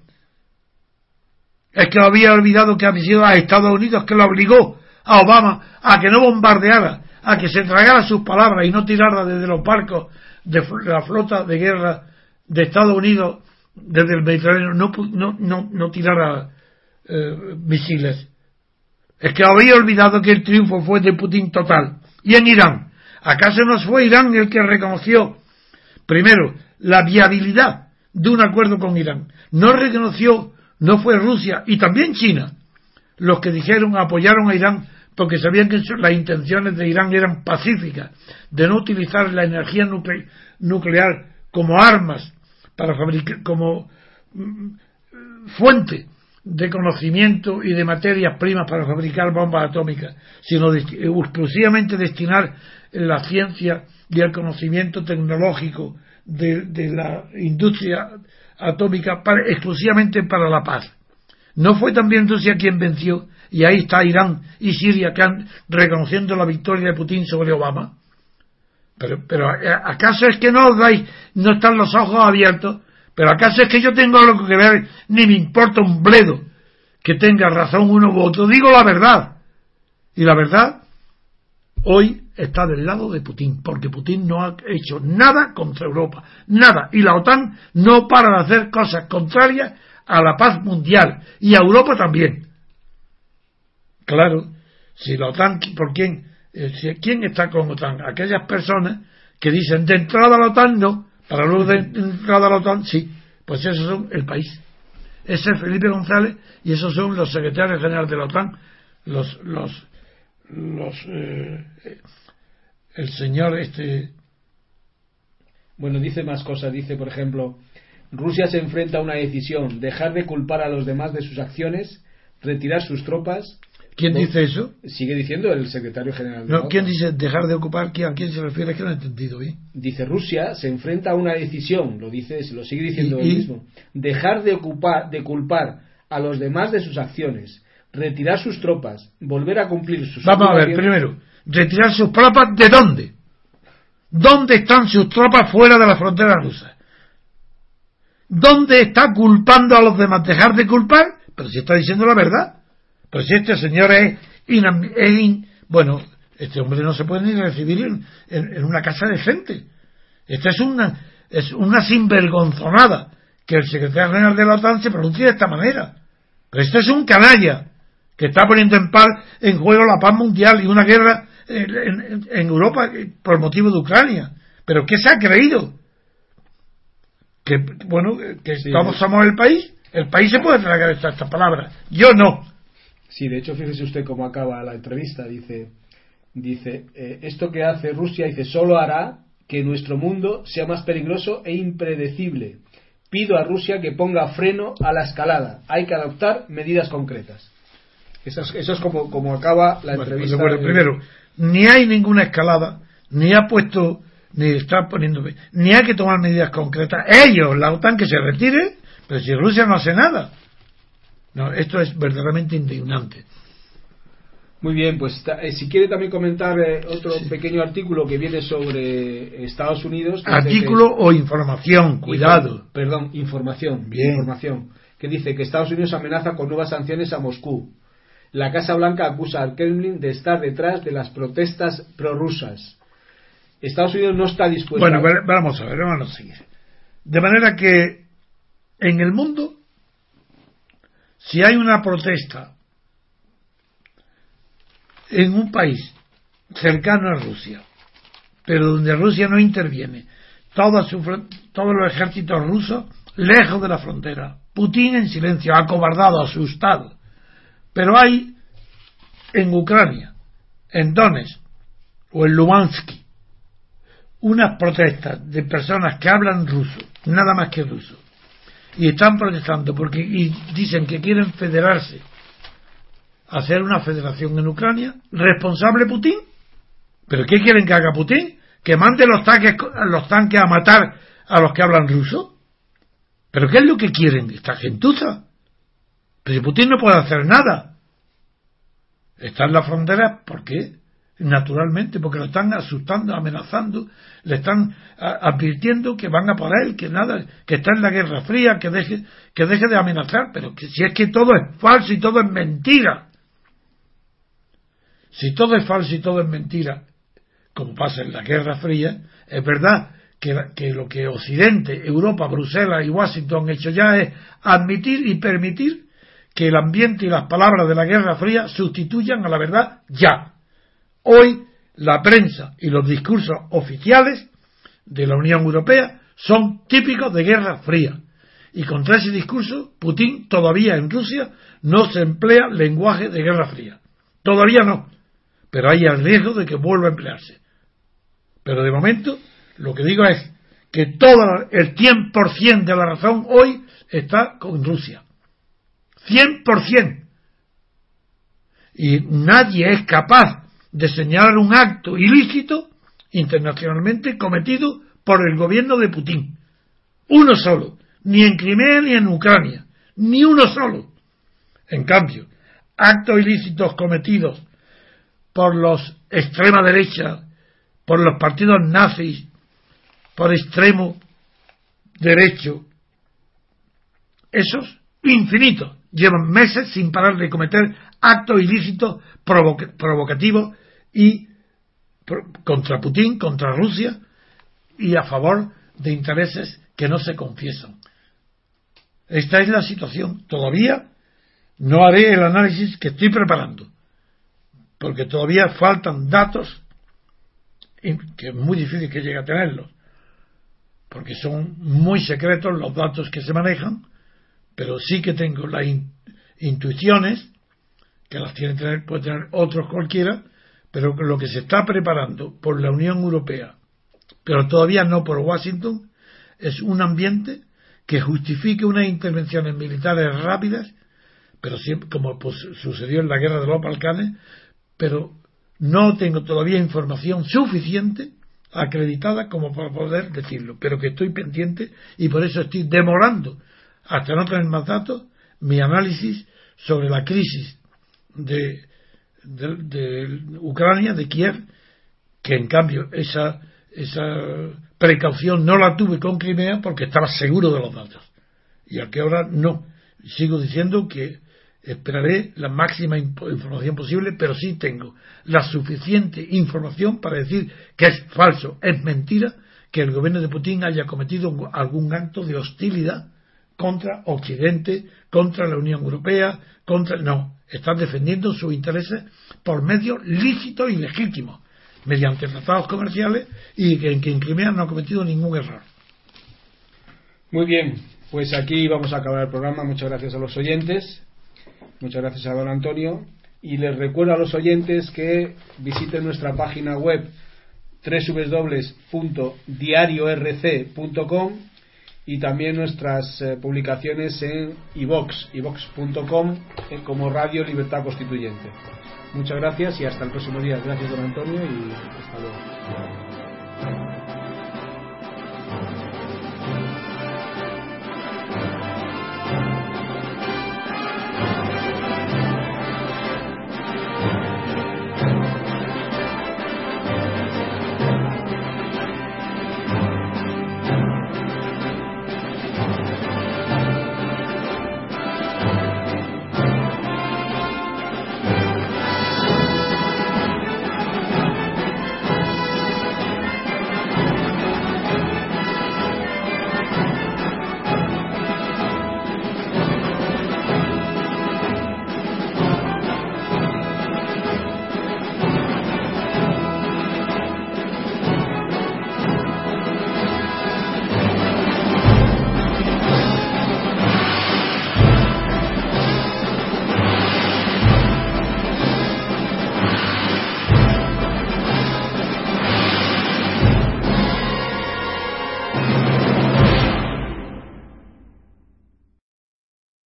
Speaker 2: Es que había olvidado que ha sido a Estados Unidos que lo obligó a Obama a que no bombardeara, a que se tragara sus palabras y no tirara desde los barcos de la flota de guerra de Estados Unidos desde el Mediterráneo, no, no, no, no tirara eh, misiles. Es que había olvidado que el triunfo fue de Putin total. Y en Irán, ¿acaso no fue Irán el que reconoció, primero, la viabilidad de un acuerdo con Irán. No reconoció, no fue Rusia y también China los que dijeron, apoyaron a Irán porque sabían que las intenciones de Irán eran pacíficas, de no utilizar la energía nuclear como armas para fabricar, como mm, fuente de conocimiento y de materias primas para fabricar bombas atómicas, sino exclusivamente destinar la ciencia y el conocimiento tecnológico de, la industria atómica exclusivamente para la paz. No fue también Rusia quien venció, y ahí está Irán y Siria que han reconociendo la victoria de Putin sobre Obama. Pero, pero eh, ¿acaso es que no os dais, no están los ojos abiertos? ¿Pero acaso es que yo tengo algo que ver, ni me importa un bledo que tenga razón uno u otro? Digo la verdad. Y la verdad, hoy está del lado de Putin, porque Putin no ha hecho nada contra Europa, nada. Y la OTAN no para de hacer cosas contrarias a la paz mundial y a Europa también. Claro, si la OTAN, ¿por quién? Eh, ¿Quién está con OTAN? Aquellas personas que dicen de entrada a la OTAN no, para luego de entrada a la OTAN sí. Pues esos son el país. Ese es Felipe González y esos son los secretarios generales de la OTAN, los, los, los eh, el señor este
Speaker 1: bueno dice más cosas dice por ejemplo Rusia se enfrenta a una decisión dejar de culpar a los demás de sus acciones retirar sus tropas
Speaker 2: ¿Quién dice eso?
Speaker 1: Sigue diciendo el secretario general.
Speaker 2: De no, ¿quién dice dejar de ocupar? ¿A quién se refiere? Es que no he entendido bien.
Speaker 1: Dice Rusia se enfrenta a una decisión, lo dice, lo sigue diciendo él mismo. Dejar de ocupar, de culpar a los demás de sus acciones, retirar sus tropas, volver a cumplir sus.
Speaker 2: Vamos a ver, primero, retirar sus tropas de dónde? ¿Dónde están sus tropas fuera de la frontera rusa? ¿Dónde está culpando a los demás? ¿Dejar de culpar? Pero si está diciendo la verdad. Si este señor es, bueno, este hombre no se puede ni recibir en, una casa decente. Esta es una, es una sinvergonzonada que el secretario general de la OTAN se pronuncie de esta manera. Pero este es un canalla que está poniendo en, par, en juego la paz mundial y una guerra en, Europa por motivo de Ucrania. ¿Pero qué se ha creído? Que, bueno, que todos somos el país. El país se puede tragar estas, estas palabras. Yo no.
Speaker 1: Sí, de hecho, fíjese usted cómo acaba la entrevista. Dice, dice eh, esto que hace Rusia, dice, solo hará que nuestro mundo sea más peligroso e impredecible. Pido a Rusia que ponga freno a la escalada. Hay que adoptar medidas concretas. Eso es, como, como acaba la entrevista.
Speaker 2: Bueno, primero, ni hay ninguna escalada, ni ha puesto, ni está poniendo, ni hay que tomar medidas concretas. Ellos, la OTAN, que se retire, pero si Rusia no hace nada. No, esto es verdaderamente indignante.
Speaker 1: Muy bien, pues eh, si quiere también comentar eh, otro pequeño artículo que viene sobre Estados Unidos.
Speaker 2: Artículo o información, cuidado.
Speaker 1: perdón, información.
Speaker 2: Bien.
Speaker 1: Información. Que dice que Estados Unidos amenaza con nuevas sanciones a Moscú. La Casa Blanca acusa al Kremlin de estar detrás de las protestas prorrusas. Estados Unidos no está dispuesto.
Speaker 2: Bueno, vamos a ver, vamos a seguir. De manera que en el mundo, si hay una protesta en un país cercano a Rusia, pero donde Rusia no interviene, todos los ejércitos rusos lejos de la frontera, Putin en silencio, acobardado, asustado. Pero hay en Ucrania, en Donetsk o en Luhansk, unas protestas de personas que hablan ruso, nada más que ruso, y están protestando porque y dicen que quieren federarse hacer una federación en Ucrania, responsable Putin. ¿Pero qué quieren que haga Putin? ¿Que mande los tanques, los tanques a matar a los que hablan ruso? ¿Pero qué es lo que quieren esta gentuza? Pero Putin no puede hacer nada. Está en la frontera, ¿por qué? Naturalmente, porque lo están asustando, amenazando, le están advirtiendo que van a por él, que nada, que está en la Guerra Fría, que deje, que deje de amenazar, pero que si es que todo es falso y todo es mentira. Si todo es falso y todo es mentira, como pasa en la Guerra Fría, es verdad que, lo que Occidente, Europa, Bruselas y Washington han hecho ya es admitir y permitir que el ambiente y las palabras de la Guerra Fría sustituyan a la verdad ya. Hoy la prensa y los discursos oficiales de la Unión Europea son típicos de Guerra Fría. Y contra ese discurso, Putin todavía en Rusia no se emplea lenguaje de Guerra Fría. Todavía no pero hay el riesgo de que vuelva a emplearse. Pero de momento, lo que digo es que todo el 100% de la razón hoy está con Rusia. 100%. Y nadie es capaz de señalar un acto ilícito internacionalmente cometido por el gobierno de Putin. Uno solo. Ni en Crimea ni en Ucrania. Ni uno solo. En cambio, actos ilícitos cometidos por los extrema derecha, por los partidos nazis, por extremo derecho, esos infinitos llevan meses sin parar de cometer actos ilícitos provocativos y contra Putin, contra Rusia y a favor de intereses que no se confiesan. Esta es la situación. Todavía no haré el análisis que estoy preparando porque todavía faltan datos que es muy difícil que llegue a tenerlos, porque son muy secretos los datos que se manejan, pero sí que tengo las intuiciones, que las tiene tener, puede tener otros cualquiera, pero lo que se está preparando por la Unión Europea, pero todavía no por Washington, es un ambiente que justifique unas intervenciones militares rápidas, pero siempre, como pues, sucedió en la guerra de los Balcanes, pero no tengo todavía información suficiente acreditada como para poder decirlo, pero que estoy pendiente y por eso estoy demorando hasta no tener más datos mi análisis sobre la crisis de, de, Ucrania, de Kiev, que en cambio esa, esa precaución no la tuve con Crimea porque estaba seguro de los datos. Y al que ahora no. Sigo diciendo que Esperaré la máxima información posible, pero sí tengo la suficiente información para decir que es falso, es mentira que el gobierno de Putin haya cometido algún acto de hostilidad contra Occidente, contra la Unión Europea, contra. No, están defendiendo sus intereses por medios lícitos y legítimos, mediante tratados comerciales y que, que en Crimea no ha cometido ningún error.
Speaker 1: Muy bien, pues aquí vamos a acabar el programa. Muchas gracias a los oyentes. Muchas gracias a don Antonio. Y les recuerdo a los oyentes que visiten nuestra página web www.diariorc.com y también nuestras eh, publicaciones en ivox, ivox.com eh, como Radio Libertad Constituyente. Muchas gracias y hasta el próximo día. Gracias, don Antonio, y hasta luego.